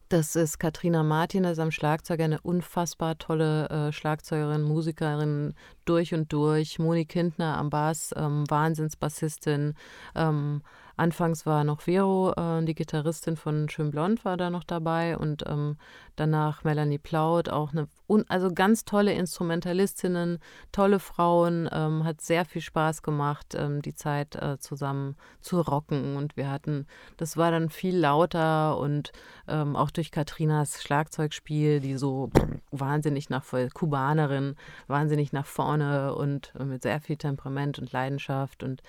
das ist Katrina Martin, das ist am Schlagzeug eine unfassbar tolle äh, Schlagzeugerin, Musikerin durch und durch. Moni Kindner am Bass, ähm, Wahnsinnsbassistin. Ähm, Anfangs war noch Vero, äh, die Gitarristin von Schön Blond, war da noch dabei und ähm, danach Melanie Plaut, auch eine, also ganz tolle Instrumentalistinnen, tolle Frauen, ähm, hat sehr viel Spaß gemacht, ähm, die Zeit äh, zusammen zu rocken und wir hatten, das war dann viel lauter und ähm, auch durch Katrinas Schlagzeugspiel, die so wahnsinnig nach Kubanerin, wahnsinnig nach vorne und äh, mit sehr viel Temperament und Leidenschaft und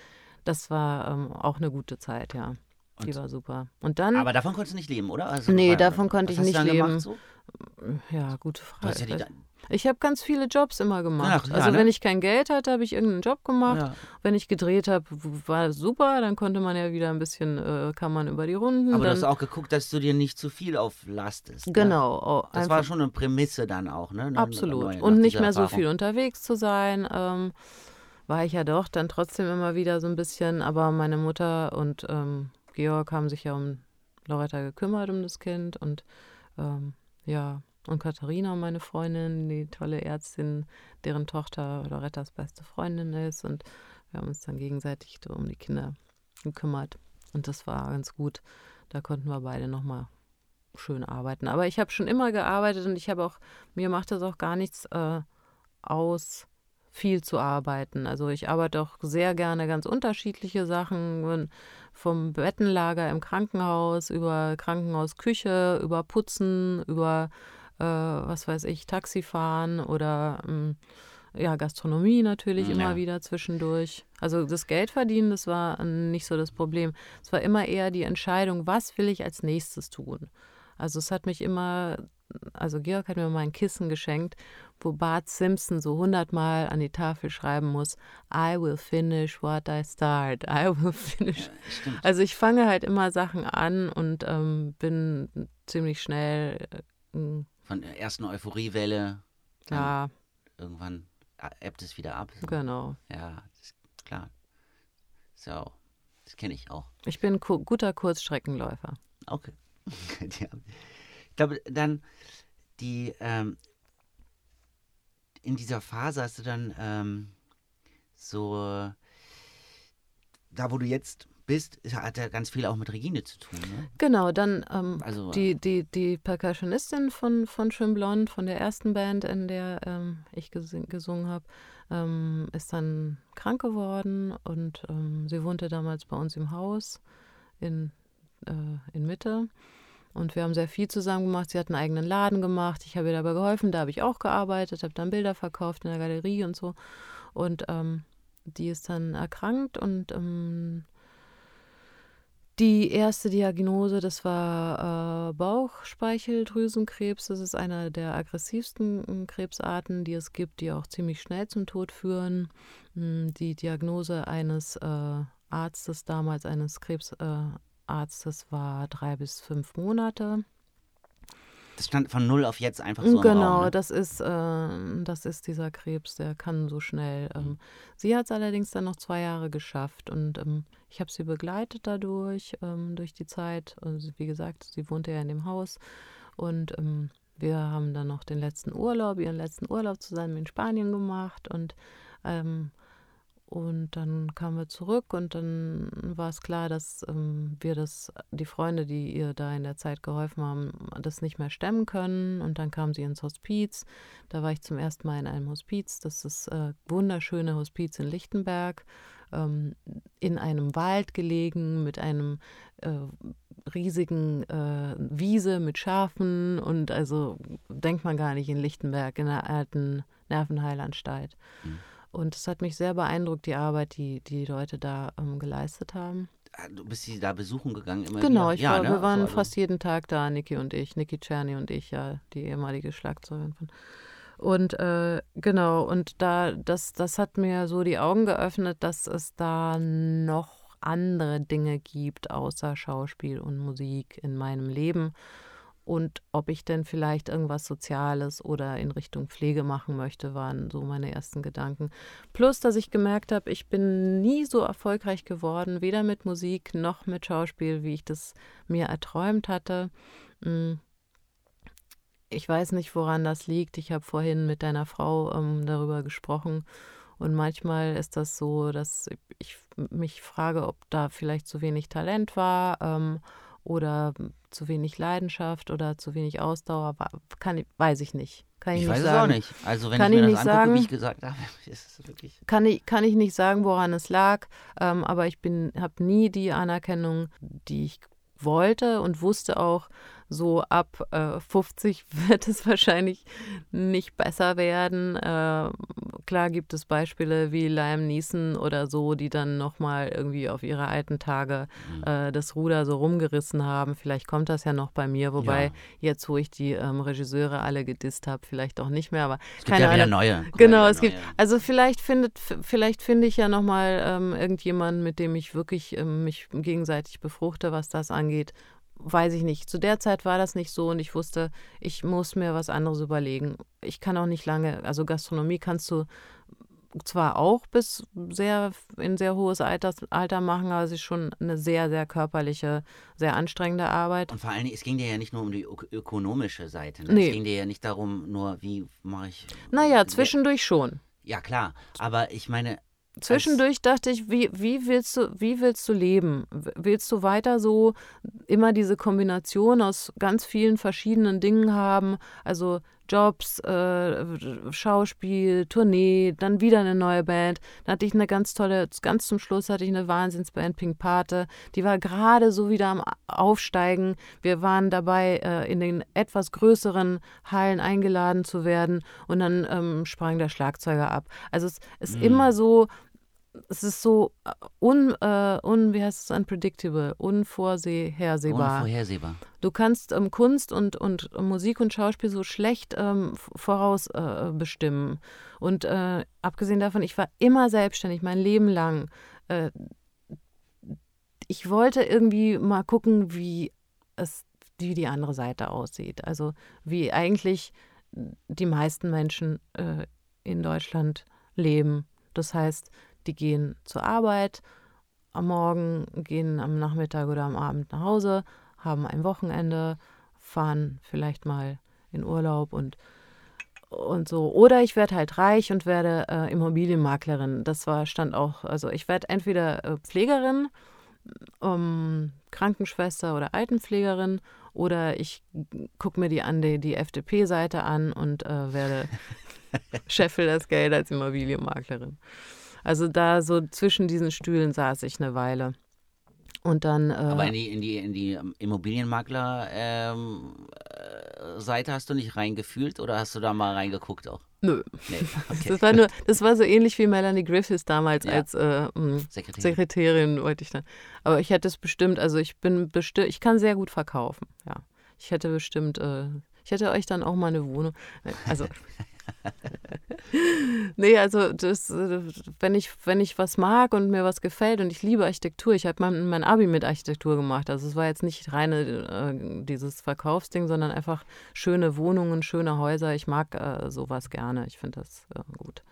das war ähm, auch eine gute Zeit, ja. Und die war super. Und dann. Aber davon konntest du nicht leben, oder? Also, nee, davon konnte ich nicht leben. Gemacht, so? Ja, gute Frage. Ja ich habe ganz viele Jobs immer gemacht. Ach, ja, also ne? wenn ich kein Geld hatte, habe ich irgendeinen Job gemacht. Ja. Wenn ich gedreht habe, war super. Dann konnte man ja wieder ein bisschen, äh, kann man über die Runden. Aber dann, du hast auch geguckt, dass du dir nicht zu viel auflastest. Ne? Genau. Oh, das war schon eine Prämisse dann auch, ne? Absolut. Und nicht mehr Erfahrung. so viel unterwegs zu sein. Ähm, war ich ja doch dann trotzdem immer wieder so ein bisschen, aber meine Mutter und ähm, Georg haben sich ja um Loretta gekümmert, um das Kind und ähm, ja, und Katharina, meine Freundin, die tolle Ärztin, deren Tochter Lorettas beste Freundin ist und wir haben uns dann gegenseitig um die Kinder gekümmert und das war ganz gut. Da konnten wir beide nochmal schön arbeiten. Aber ich habe schon immer gearbeitet und ich habe auch, mir macht das auch gar nichts äh, aus, viel zu arbeiten. Also ich arbeite auch sehr gerne ganz unterschiedliche Sachen, vom Bettenlager im Krankenhaus über Krankenhausküche, über Putzen, über äh, was weiß ich, Taxifahren oder ähm, ja, Gastronomie natürlich ja. immer wieder zwischendurch. Also das Geldverdienen, das war nicht so das Problem. Es war immer eher die Entscheidung, was will ich als nächstes tun. Also es hat mich immer also Georg hat mir mal ein Kissen geschenkt, wo Bart Simpson so hundertmal an die Tafel schreiben muss, I will finish what I start, I will finish. Ja, also ich fange halt immer Sachen an und ähm, bin ziemlich schnell. Äh, Von der ersten Euphoriewelle. Ja. Irgendwann ebbt es wieder ab. Genau. Ja, klar. So, das kenne ich auch. Ich bin ein guter Kurzstreckenläufer. Okay. glaube, dann die ähm, in dieser Phase hast du dann ähm, so da, wo du jetzt bist, hat ja ganz viel auch mit Regine zu tun. Ne? Genau, dann ähm, also, die, die, die Percussionistin von, von Schön Blond, von der ersten Band, in der ähm, ich gesungen habe, ähm, ist dann krank geworden und ähm, sie wohnte damals bei uns im Haus in äh, in Mitte. Und wir haben sehr viel zusammen gemacht. Sie hat einen eigenen Laden gemacht. Ich habe ihr dabei geholfen. Da habe ich auch gearbeitet, habe dann Bilder verkauft in der Galerie und so. Und ähm, die ist dann erkrankt und ähm, die erste Diagnose, das war äh, Bauchspeicheldrüsenkrebs. Das ist einer der aggressivsten äh, Krebsarten, die es gibt, die auch ziemlich schnell zum Tod führen. Hm, die Diagnose eines äh, Arztes damals, eines Krebsarztes, war drei bis fünf Monate. Das stand von null auf jetzt einfach so Genau, Raum, ne? das, ist, äh, das ist dieser Krebs, der kann so schnell. Ähm, mhm. Sie hat es allerdings dann noch zwei Jahre geschafft und ähm, ich habe sie begleitet dadurch, ähm, durch die Zeit. Also, wie gesagt, sie wohnte ja in dem Haus und ähm, wir haben dann noch den letzten Urlaub, ihren letzten Urlaub zusammen in Spanien gemacht und ähm, und dann kamen wir zurück und dann war es klar, dass ähm, wir das, die Freunde, die ihr da in der Zeit geholfen haben, das nicht mehr stemmen können. Und dann kam sie ins Hospiz. Da war ich zum ersten Mal in einem Hospiz. Das ist äh, wunderschöne Hospiz in Lichtenberg, ähm, in einem Wald gelegen mit einem äh, riesigen äh, Wiese mit Schafen und also denkt man gar nicht in Lichtenberg, in der alten Nervenheilanstalt. Mhm. Und es hat mich sehr beeindruckt, die Arbeit, die die Leute da ähm, geleistet haben. Ah, du bist sie da besuchen gegangen immer Genau, ich ja, war, ne? wir waren also, fast jeden Tag da, Niki und ich, Niki Czerny und ich, ja, die ehemalige Schlagzeugerin von. Und äh, genau, und da, das, das hat mir so die Augen geöffnet, dass es da noch andere Dinge gibt außer Schauspiel und Musik in meinem Leben und ob ich denn vielleicht irgendwas Soziales oder in Richtung Pflege machen möchte, waren so meine ersten Gedanken. Plus, dass ich gemerkt habe, ich bin nie so erfolgreich geworden, weder mit Musik noch mit Schauspiel, wie ich das mir erträumt hatte. Hm. Ich weiß nicht, woran das liegt. Ich habe vorhin mit deiner Frau ähm, darüber gesprochen. Und manchmal ist das so, dass ich mich frage, ob da vielleicht zu wenig Talent war. Ähm, oder zu wenig Leidenschaft oder zu wenig Ausdauer, kann, weiß ich nicht. Kann ich, ich nicht weiß sagen. es auch nicht. Also wenn kann ich mir ich das angucke, sagen, wie ich gesagt habe, ist es wirklich. Kann ich, kann ich nicht sagen, woran es lag, ähm, aber ich habe nie die Anerkennung, die ich wollte und wusste auch, so ab äh, 50 wird es wahrscheinlich nicht besser werden. Äh, klar gibt es Beispiele wie Liam Neeson oder so, die dann nochmal irgendwie auf ihre alten Tage mhm. äh, das Ruder so rumgerissen haben. Vielleicht kommt das ja noch bei mir, wobei ja. jetzt, wo ich die ähm, Regisseure alle gedisst habe, vielleicht auch nicht mehr. Aber es gibt ja wieder neue. Genau, wieder es neue. gibt. Also vielleicht findet, vielleicht finde ich ja nochmal ähm, irgendjemanden, mit dem ich wirklich ähm, mich gegenseitig befruchte, was das angeht weiß ich nicht. Zu der Zeit war das nicht so und ich wusste, ich muss mir was anderes überlegen. Ich kann auch nicht lange, also Gastronomie kannst du zwar auch bis sehr in sehr hohes Alters, Alter machen, aber es ist schon eine sehr, sehr körperliche, sehr anstrengende Arbeit. Und vor allen Dingen, es ging dir ja nicht nur um die ökonomische Seite. Ne? Nee. Es ging dir ja nicht darum, nur wie mache ich. Naja, zwischendurch schon. Ja, klar. Aber ich meine, Zwischendurch dachte ich, wie, wie, willst du, wie willst du leben? Willst du weiter so immer diese Kombination aus ganz vielen verschiedenen Dingen haben? Also Jobs, äh, Schauspiel, Tournee, dann wieder eine neue Band. Dann hatte ich eine ganz tolle, ganz zum Schluss hatte ich eine Wahnsinnsband, Pink Pate. Die war gerade so wieder am Aufsteigen. Wir waren dabei, äh, in den etwas größeren Hallen eingeladen zu werden und dann ähm, sprang der Schlagzeuger ab. Also es ist mhm. immer so, es ist so äh, un, äh, un wie heißt es, unpredictable, unvorhersehbar. Unvorhersehbar. Du kannst ähm, Kunst und, und Musik und Schauspiel so schlecht ähm, vorausbestimmen. Äh, und äh, abgesehen davon, ich war immer selbstständig, mein Leben lang. Äh, ich wollte irgendwie mal gucken, wie es, wie die andere Seite aussieht. Also wie eigentlich die meisten Menschen äh, in Deutschland leben. Das heißt, die gehen zur Arbeit am Morgen, gehen am Nachmittag oder am Abend nach Hause, haben ein Wochenende, fahren vielleicht mal in Urlaub und und so. Oder ich werde halt reich und werde äh, Immobilienmaklerin. Das war, stand auch, also ich werde entweder äh, Pflegerin, um, Krankenschwester oder Altenpflegerin oder ich gucke mir die an die, die FDP-Seite an und äh, werde scheffel das Geld als Immobilienmaklerin. Also da so zwischen diesen Stühlen saß ich eine Weile. Und dann. Äh, Aber in die, in die, in die Immobilienmakler-Seite ähm, äh, hast du nicht reingefühlt oder hast du da mal reingeguckt auch? Nö. Nee, okay. Das war nur, das war so ähnlich wie Melanie Griffiths damals ja. als äh, Sekretärin. Sekretärin, wollte ich dann. Aber ich hätte es bestimmt, also ich bin bestimmt, ich kann sehr gut verkaufen, ja. Ich hätte bestimmt, äh, ich hätte euch dann auch mal eine Wohnung. Also nee, also das, wenn ich, wenn ich was mag und mir was gefällt und ich liebe Architektur, ich habe mein, mein Abi mit Architektur gemacht. Also es war jetzt nicht reine äh, dieses Verkaufsding, sondern einfach schöne Wohnungen, schöne Häuser. Ich mag äh, sowas gerne. Ich finde das äh, gut.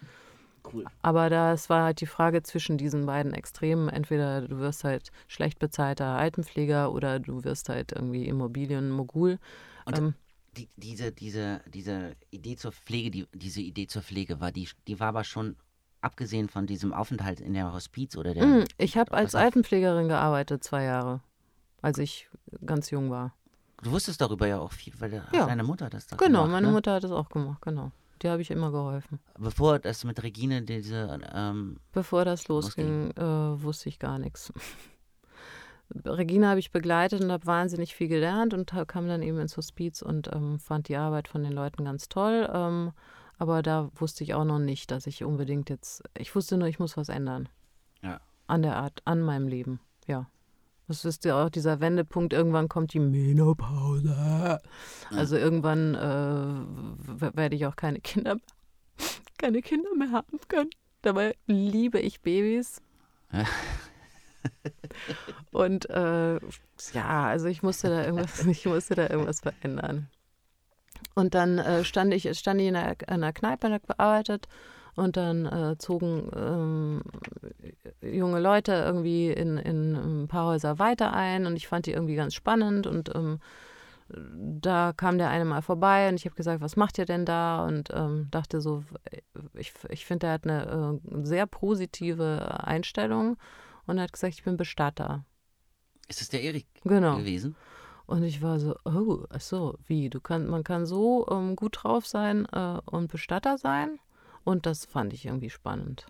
Cool. Aber das war halt die Frage zwischen diesen beiden Extremen. Entweder du wirst halt schlecht bezahlter Altenpfleger oder du wirst halt irgendwie Immobilienmogul. Und ähm, die, diese, diese, diese Idee zur Pflege, die, diese Idee zur Pflege war, die, die war aber schon abgesehen von diesem Aufenthalt in der Hospiz oder der. Mm, ich habe als Altenpflegerin gearbeitet, zwei Jahre, als ich ganz jung war. Du wusstest darüber ja auch viel, weil ja. deine Mutter das da Genau, gemacht, meine ne? Mutter hat das auch gemacht, genau. Die habe ich immer geholfen. Bevor das mit Regine diese. Ähm, Bevor das losging, losging. Äh, wusste ich gar nichts. Regina habe ich begleitet und habe wahnsinnig viel gelernt und kam dann eben ins Hospiz und ähm, fand die Arbeit von den Leuten ganz toll. Ähm, aber da wusste ich auch noch nicht, dass ich unbedingt jetzt, ich wusste nur, ich muss was ändern. Ja. An der Art, an meinem Leben, ja. Das ist ja auch dieser Wendepunkt, irgendwann kommt die Menopause. Ja. Also irgendwann äh, werde ich auch keine Kinder, keine Kinder mehr haben können. Dabei liebe ich Babys. Und äh, ja, also ich musste da irgendwas, ich musste da irgendwas verändern. Und dann äh, stand ich, stand ich in einer, einer Kneipe, habe gearbeitet und dann äh, zogen ähm, junge Leute irgendwie in, in ein paar Häuser weiter ein und ich fand die irgendwie ganz spannend und ähm, da kam der eine mal vorbei und ich habe gesagt, was macht ihr denn da? Und ähm, dachte so, ich, ich finde, er hat eine äh, sehr positive Einstellung und er hat gesagt, ich bin Bestatter. Ist es der Erik genau. gewesen? Und ich war so, oh, ach so, wie? Du kann, man kann so ähm, gut drauf sein äh, und Bestatter sein. Und das fand ich irgendwie spannend.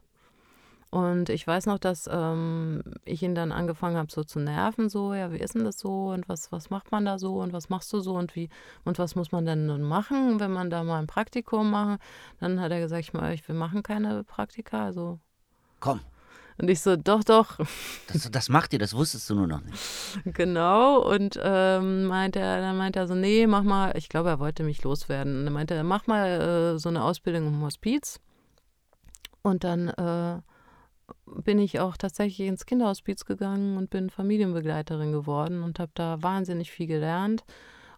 Und ich weiß noch, dass ähm, ich ihn dann angefangen habe, so zu nerven, so, ja, wie ist denn das so und was, was macht man da so und was machst du so und wie und was muss man denn nun machen, wenn man da mal ein Praktikum macht? Dann hat er gesagt, ich mal, wir machen keine Praktika, also. Komm, und ich so, doch, doch. Das, das macht ihr, das wusstest du nur noch nicht. Genau. Und ähm, meinte er, dann meinte er so, nee, mach mal, ich glaube, er wollte mich loswerden. Und dann meinte er, mach mal äh, so eine Ausbildung im Hospiz. Und dann äh, bin ich auch tatsächlich ins Kinderhospiz gegangen und bin Familienbegleiterin geworden und habe da wahnsinnig viel gelernt.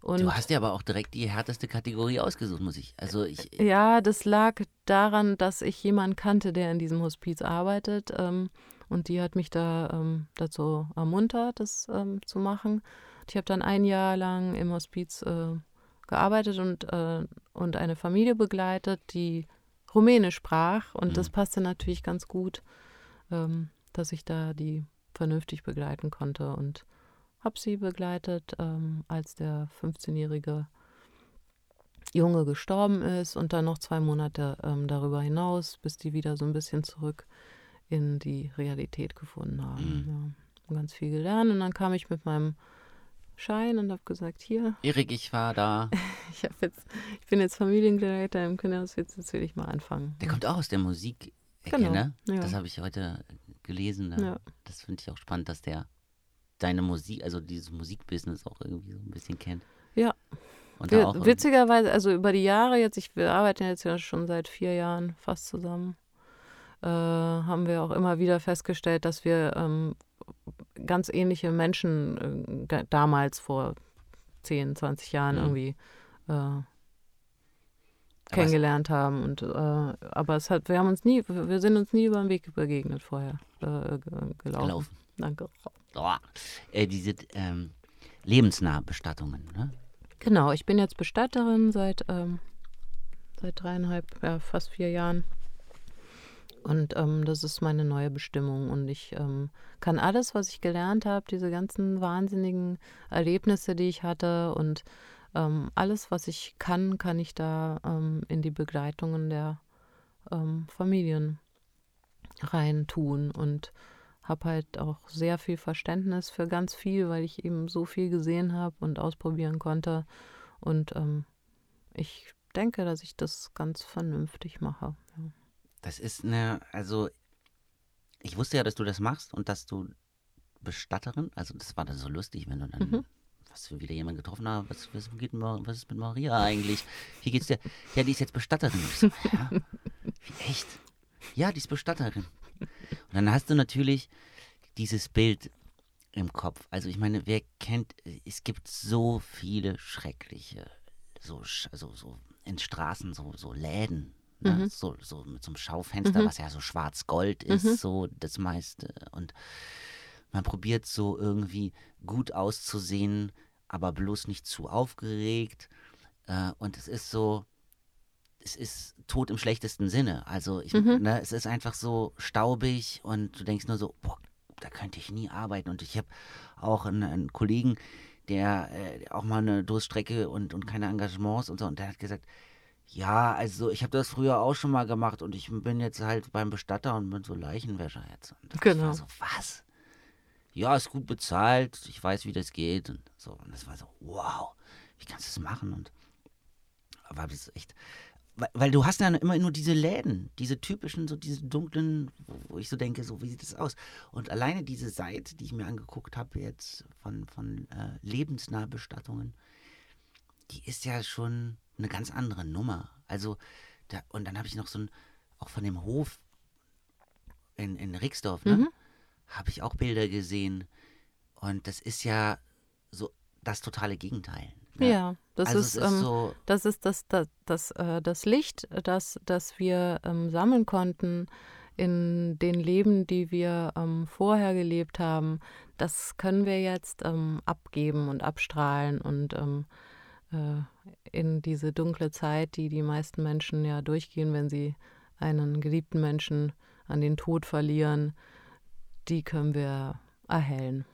Und du hast ja aber auch direkt die härteste Kategorie ausgesucht, muss ich. Also ich. Ja, das lag daran, dass ich jemanden kannte, der in diesem Hospiz arbeitet. Ähm, und die hat mich da ähm, dazu ermuntert, das ähm, zu machen. Ich habe dann ein Jahr lang im Hospiz äh, gearbeitet und, äh, und eine Familie begleitet, die Rumänisch sprach. Und mhm. das passte natürlich ganz gut, ähm, dass ich da die vernünftig begleiten konnte. Und habe sie begleitet, ähm, als der 15-jährige Junge gestorben ist und dann noch zwei Monate ähm, darüber hinaus, bis die wieder so ein bisschen zurück in die Realität gefunden haben. Mhm. Ja. Ganz viel gelernt und dann kam ich mit meinem Schein und habe gesagt, hier. Erik, ich war da. ich, jetzt, ich bin jetzt Familienleiter im Kinderhaus, jetzt, jetzt will ich mal anfangen. Der ja. kommt auch aus der Musik. Genau. Ne? Ja. Das habe ich heute gelesen. Ne? Das finde ich auch spannend, dass der deine Musik, also dieses Musikbusiness auch irgendwie so ein bisschen kennt. Ja. Und Wir, witzigerweise, also über die Jahre jetzt, ich, wir arbeiten jetzt ja schon seit vier Jahren fast zusammen, äh, haben wir auch immer wieder festgestellt, dass wir ähm, ganz ähnliche Menschen äh, damals vor 10, 20 Jahren mhm. irgendwie äh, kennengelernt haben. Und, äh, aber es hat, wir haben uns nie, wir sind uns nie über den Weg begegnet vorher äh, gelaufen. gelaufen. Danke. Oh, äh, diese ähm, lebensnahe Bestattungen, ne? Genau, ich bin jetzt Bestatterin seit, ähm, seit dreieinhalb, ja, fast vier Jahren. Und ähm, das ist meine neue Bestimmung. Und ich ähm, kann alles, was ich gelernt habe, diese ganzen wahnsinnigen Erlebnisse, die ich hatte und ähm, alles, was ich kann, kann ich da ähm, in die Begleitungen der ähm, Familien rein tun. Und habe halt auch sehr viel Verständnis für ganz viel, weil ich eben so viel gesehen habe und ausprobieren konnte. Und ähm, ich denke, dass ich das ganz vernünftig mache. Ja. Das ist eine, also ich wusste ja, dass du das machst und dass du Bestatterin, also das war dann so lustig, wenn du dann, mhm. was wir wieder jemanden getroffen haben, was, was, geht, was ist mit Maria eigentlich? Wie geht's dir? Ja, die ist jetzt Bestatterin. So, ja, wie echt? Ja, die ist Bestatterin. Und dann hast du natürlich dieses Bild im Kopf. Also ich meine, wer kennt, es gibt so viele schreckliche, so, also so in Straßen, so, so Läden, Ne? Mhm. So, so mit so einem Schaufenster, mhm. was ja so schwarz-gold ist, mhm. so das meiste. Und man probiert so irgendwie gut auszusehen, aber bloß nicht zu aufgeregt. Äh, und es ist so, es ist tot im schlechtesten Sinne. Also ich, mhm. ne, es ist einfach so staubig und du denkst nur so, boah, da könnte ich nie arbeiten. Und ich habe auch einen, einen, Kollegen, der äh, auch mal eine Durststrecke und, und keine Engagements und so, und der hat gesagt, ja, also ich habe das früher auch schon mal gemacht und ich bin jetzt halt beim Bestatter und bin so Leichenwäscher jetzt. Und genau. war so, was? Ja, ist gut bezahlt, ich weiß, wie das geht und so. Und das war so, wow, wie kannst du das machen? Und aber das ist echt, weil, weil du hast ja immer nur diese Läden, diese typischen, so diese dunklen, wo, ich so denke, so wie sieht das aus? Und alleine diese Seite, die ich mir angeguckt habe jetzt von, von äh, Lebensnahbestattungen, die ist ja schon eine ganz andere Nummer. Also, da, und dann habe ich noch so ein, auch von dem Hof in, in Rixdorf, ne? Mhm. Habe ich auch Bilder gesehen. Und das ist ja so das totale Gegenteil. Ne? Ja, das also ist, ist ähm, so das ist das, das, das, äh, das Licht, das, das wir ähm, sammeln konnten in den Leben, die wir ähm, vorher gelebt haben. Das können wir jetzt ähm, abgeben und abstrahlen und ähm, äh, in diese dunkle Zeit, die die meisten Menschen ja durchgehen, wenn sie einen geliebten Menschen an den Tod verlieren, die können wir erhellen.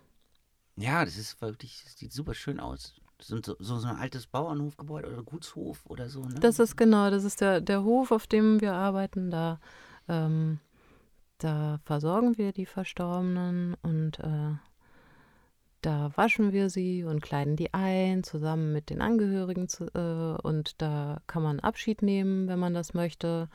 Ja, das ist wirklich, das sieht super schön aus. Das sind so, so, ein altes Bauernhofgebäude oder Gutshof oder so, ne? Das ist genau, das ist der, der Hof, auf dem wir arbeiten. Da, ähm, da versorgen wir die Verstorbenen und äh, da waschen wir sie und kleiden die ein, zusammen mit den Angehörigen. Zu, äh, und da kann man Abschied nehmen, wenn man das möchte,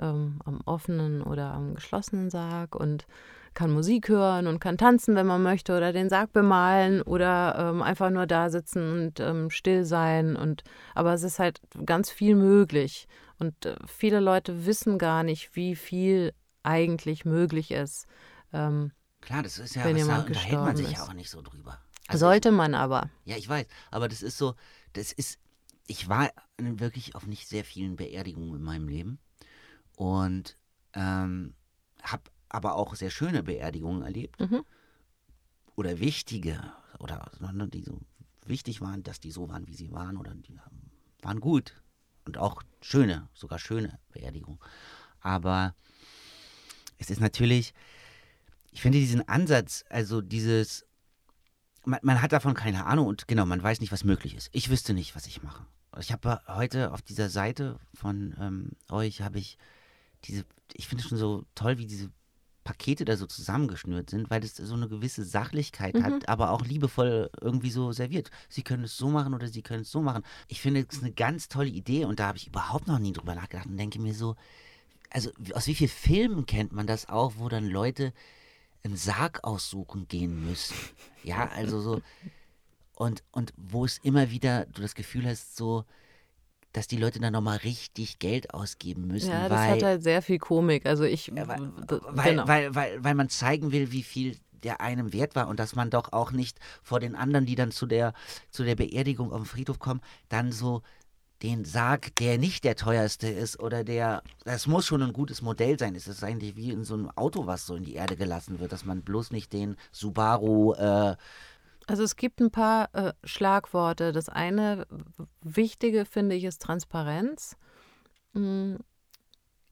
ähm, am offenen oder am geschlossenen Sarg und kann Musik hören und kann tanzen, wenn man möchte, oder den Sarg bemalen oder ähm, einfach nur da sitzen und ähm, still sein. Und, aber es ist halt ganz viel möglich. Und äh, viele Leute wissen gar nicht, wie viel eigentlich möglich ist. Ähm, Klar, das ist ja, wenn was da unterhält man sich ja auch nicht so drüber. Also Sollte ich, man aber. Ja, ich weiß. Aber das ist so, das ist, ich war wirklich auf nicht sehr vielen Beerdigungen in meinem Leben und ähm, habe aber auch sehr schöne Beerdigungen erlebt. Mhm. Oder wichtige, oder ne, die so wichtig waren, dass die so waren, wie sie waren, oder die waren gut. Und auch schöne, sogar schöne Beerdigungen. Aber es ist natürlich, ich finde diesen Ansatz, also dieses, man, man, hat davon keine Ahnung und genau, man weiß nicht, was möglich ist. Ich wüsste nicht, was ich mache. Ich habe heute auf dieser Seite von ähm, euch, habe ich diese, ich finde es schon so toll, wie diese Pakete da so zusammengeschnürt sind, weil es so eine gewisse Sachlichkeit mhm. hat, aber auch liebevoll irgendwie so serviert. Sie können es so machen oder sie können es so machen. Ich finde es eine ganz tolle Idee und da habe ich überhaupt noch nie drüber nachgedacht und denke mir so, also aus wie vielen Filmen kennt man das auch, wo dann Leute einen Sarg aussuchen gehen müssen. Ja, also so. Und, und wo es immer wieder, du das Gefühl hast, so, dass die Leute dann nochmal richtig Geld ausgeben müssen. Ja, das weil, hat halt sehr viel Komik. Also ich. Ja, weil, weil, genau. weil, weil, weil man zeigen will, wie viel der einem wert war und dass man doch auch nicht vor den anderen, die dann zu der, zu der Beerdigung auf dem Friedhof kommen, dann so den Sarg, der nicht der teuerste ist oder der, das muss schon ein gutes Modell sein. Es ist eigentlich wie in so einem Auto, was so in die Erde gelassen wird, dass man bloß nicht den Subaru. Äh also es gibt ein paar äh, Schlagworte. Das eine wichtige finde ich ist Transparenz. Hm,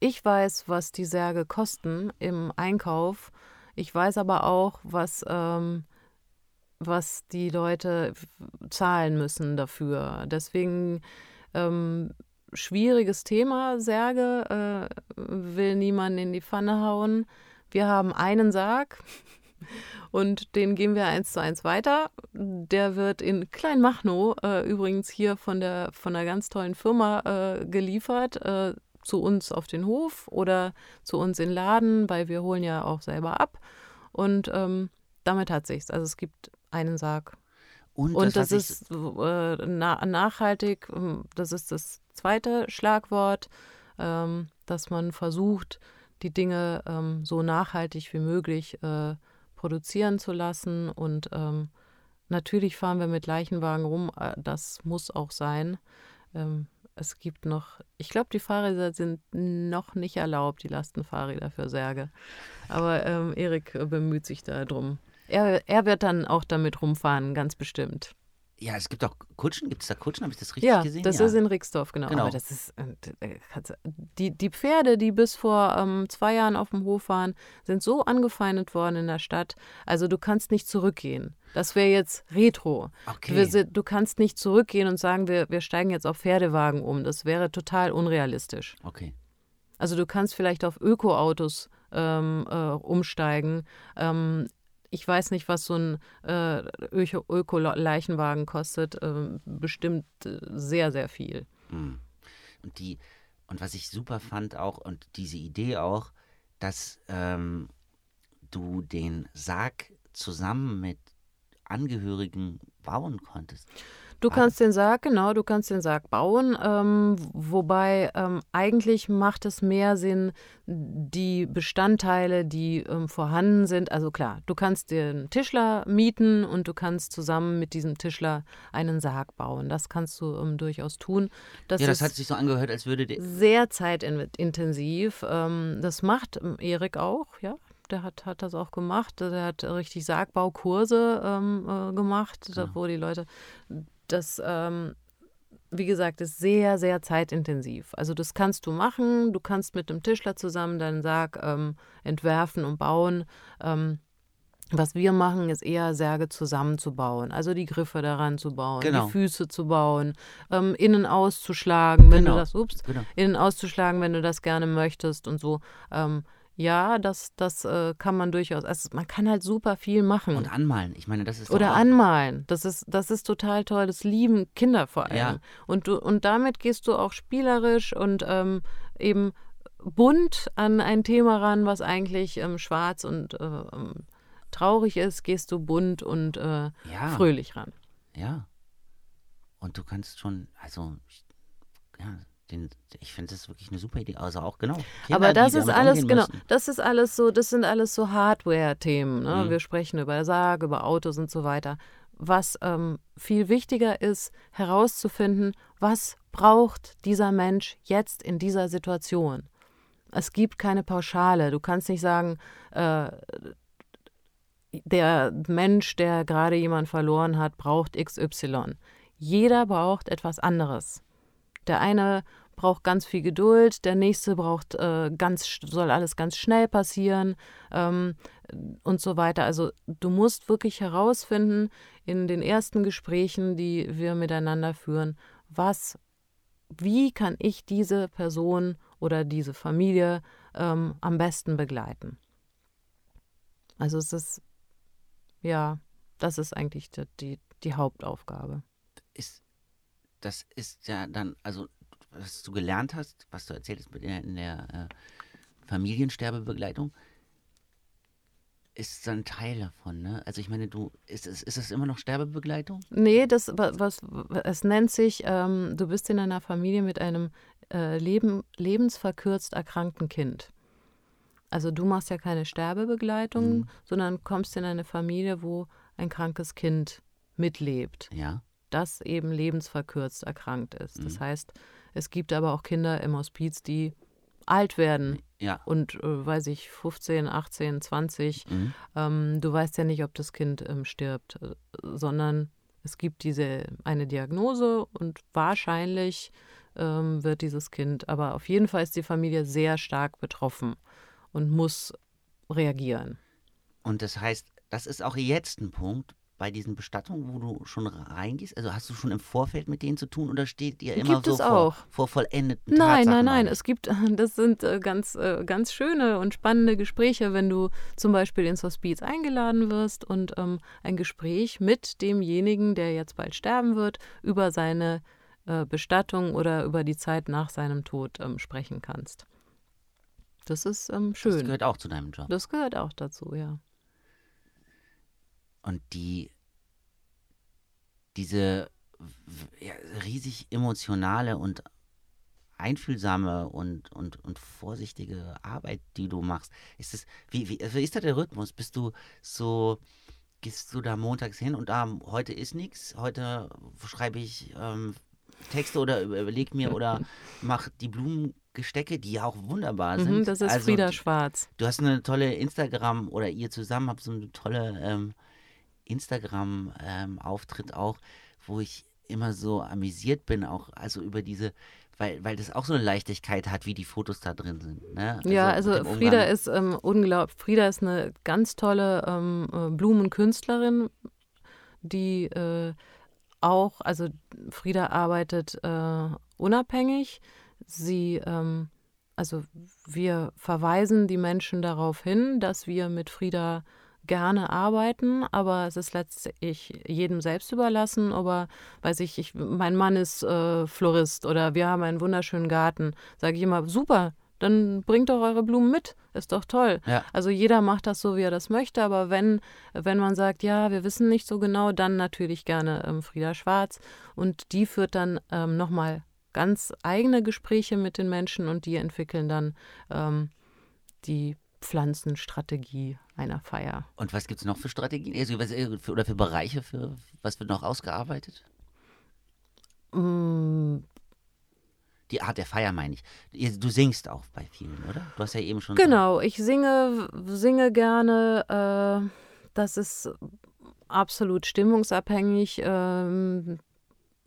ich weiß, was die Särge kosten im Einkauf. Ich weiß aber auch, was ähm, was die Leute zahlen müssen dafür. Deswegen ähm, schwieriges Thema, Särge, äh, will niemand in die Pfanne hauen. Wir haben einen Sarg, Und den geben wir eins zu eins weiter. Der wird in Kleinmachnow, äh, übrigens hier von der von einer ganz tollen Firma äh, geliefert, äh, zu uns auf den Hof oder zu uns in Laden, weil wir holen ja auch selber ab. Und ähm, damit hat sich's. Also es gibt einen Sarg. Und, Und das, das ist äh, na nachhaltig. Ähm, das ist das zweite Schlagwort, ähm, dass man versucht, die Dinge ähm, so nachhaltig wie möglich äh, produzieren zu lassen. Und ähm, natürlich fahren wir mit Leichenwagen rum. Äh, das muss auch sein. Ähm, es gibt noch, ich glaube, die Fahrräder sind noch nicht erlaubt, die Lastenfahrräder für Särge. Aber ähm, Erik bemüht sich darum. Er, er wird dann auch damit rumfahren, ganz bestimmt. Ja, es gibt auch Kutschen. Gibt es da Kutschen? Habe ich das richtig ja, gesehen? Das ja, das ist in Rixdorf, genau. genau. Aber das ist äh, äh, die, die Pferde, die bis vor ähm, zwei Jahren auf dem Hof waren, sind so angefeindet worden in der Stadt. Also du kannst nicht zurückgehen. Das wäre jetzt Retro. Okay. Du, du, kannst nicht zurückgehen und sagen, wir, wir steigen jetzt auf Pferdewagen um. Das wäre total unrealistisch. Okay. Also du kannst vielleicht auf Ökoautos ähm, äh, umsteigen. Ähm, ich weiß nicht, was so ein äh, Öko-Leichenwagen kostet. Äh, bestimmt sehr, sehr viel. Hm. Und die, und was ich super fand auch, und diese Idee auch, dass ähm, du den Sarg zusammen mit Angehörigen bauen konntest. Du kannst den Sarg, genau, du kannst den Sarg bauen, ähm, wobei ähm, eigentlich macht es mehr Sinn, die Bestandteile, die ähm, vorhanden sind, also klar, du kannst den Tischler mieten und du kannst zusammen mit diesem Tischler einen Sarg bauen. Das kannst du ähm, durchaus tun. Das ja, das hat sich so angehört, als würde der... Sehr zeitintensiv. Ähm, das macht ähm, Erik auch, ja, der hat, hat das auch gemacht. Der hat richtig Sargbaukurse ähm, äh, gemacht, ja. wo die Leute das, ähm, wie gesagt, ist sehr, sehr zeitintensiv. Also das kannst du machen. Du kannst mit dem Tischler zusammen deinen Sarg ähm, entwerfen und bauen. Ähm, was wir machen, ist eher Särge zusammenzubauen, also die Griffe daran zu bauen, genau. die Füße zu bauen, ähm, innen auszuschlagen, wenn genau. du das, ups, genau. innen auszuschlagen, wenn du das gerne möchtest und so. Ähm, ja, das, das äh, kann man durchaus. Also man kann halt super viel machen. Und anmalen. Ich meine, das ist. Oder anmalen. Das ist, das ist total toll. Das lieben Kinder vor allem. Ja. Und, du, und damit gehst du auch spielerisch und ähm, eben bunt an ein Thema ran, was eigentlich ähm, schwarz und äh, ähm, traurig ist, gehst du bunt und äh, ja. fröhlich ran. Ja. Und du kannst schon, also, ja, den, ich finde das wirklich eine super Idee. Also auch genau. Kinder, Aber das ist alles, genau, das ist alles so, das sind alles so Hardware-Themen. Ne? Mhm. Wir sprechen über Sarg, über Autos und so weiter. Was ähm, viel wichtiger ist, herauszufinden, was braucht dieser Mensch jetzt in dieser Situation. Es gibt keine Pauschale. Du kannst nicht sagen, äh, der Mensch, der gerade jemand verloren hat, braucht XY. Jeder braucht etwas anderes. Der eine braucht ganz viel Geduld, der nächste braucht äh, ganz, soll alles ganz schnell passieren ähm, und so weiter. Also du musst wirklich herausfinden in den ersten Gesprächen, die wir miteinander führen, was, wie kann ich diese Person oder diese Familie ähm, am besten begleiten. Also es ist, ja, das ist eigentlich die, die, die Hauptaufgabe. Ist das ist ja dann, also was du gelernt hast, was du erzählt hast in der, in der äh, Familiensterbebegleitung, ist ein Teil davon, ne? Also ich meine, du, ist es, ist es immer noch Sterbebegleitung? Nee, das, was, es nennt sich, ähm, du bist in einer Familie mit einem äh, Leben, lebensverkürzt erkrankten Kind. Also du machst ja keine Sterbebegleitung, mhm. sondern kommst in eine Familie, wo ein krankes Kind mitlebt. Ja das eben lebensverkürzt erkrankt ist. Das mhm. heißt, es gibt aber auch Kinder im Hospiz, die alt werden ja. und, äh, weiß ich, 15, 18, 20. Mhm. Ähm, du weißt ja nicht, ob das Kind ähm, stirbt, äh, sondern es gibt diese eine Diagnose und wahrscheinlich ähm, wird dieses Kind, aber auf jeden Fall ist die Familie sehr stark betroffen und muss reagieren. Und das heißt, das ist auch jetzt ein Punkt, bei diesen Bestattungen, wo du schon reingehst? Also hast du schon im Vorfeld mit denen zu tun oder steht dir immer Gibt so es vor, auch. vor vollendeten Nein, Tatsachen nein, nein. auf? Es gibt, das sind äh, ganz, äh, ganz schöne und spannende Gespräche, wenn du zum Beispiel ins Hospiz eingeladen wirst und ähm, ein Gespräch mit demjenigen, der jetzt bald sterben wird, über seine äh, Bestattung oder über die Zeit nach seinem Tod ähm, sprechen kannst. Das ist ähm, Das schön. gehört auch zu deinem Job. Das gehört auch dazu, ja. Und die, diese ja, riesig emotionale und einfühlsame und, und, und vorsichtige Arbeit, die du machst, ist es, wie, wie, wie ist da der Rhythmus? Bist du so, gehst du da montags hin und da, heute ist nichts, heute schreibe ich ähm, Texte oder überleg mir oder mach die Blumengestecke, die ja auch wunderbar sind. Mhm, das ist Also, Frieda Schwarz. Du hast eine tolle Instagram oder ihr zusammen habt so eine tolle ähm, Instagram-Auftritt auch, wo ich immer so amüsiert bin, auch also über diese, weil, weil das auch so eine Leichtigkeit hat, wie die Fotos da drin sind. Ne? ja, mit also Frieda ist ähm, unglaublich. Frieda ist eine ganz tolle ähm, äh, Blumenkünstlerin, die äh, auch, also Frieda arbeitet äh, unabhängig. Sie, ähm, also wir verweisen die Menschen darauf hin, dass wir mit Frieda gerne arbeiten, aber es ist letztlich jedem selbst überlassen. Aber weiß ich, ich mein Mann ist äh, Florist oder wir haben einen wunderschönen Garten, sage ich immer, super, dann bringt doch eure Blumen mit, ist doch toll. Ja. Also jeder macht das so, wie er das möchte, aber wenn, wenn man sagt, ja, wir wissen nicht so genau, dann natürlich gerne ähm, Frieda Schwarz und die führt dann ähm, nochmal ganz eigene Gespräche mit den Menschen und die entwickeln dann ähm, die Pflanzenstrategie einer Feier. Und was gibt es noch für Strategien also, was, äh, oder für Bereiche, für was wird noch ausgearbeitet? Mm, Die Art der Feier meine ich. Du singst auch bei vielen, oder? Du hast ja eben schon. Genau, ich singe, singe gerne. Äh, das ist absolut stimmungsabhängig. Ähm,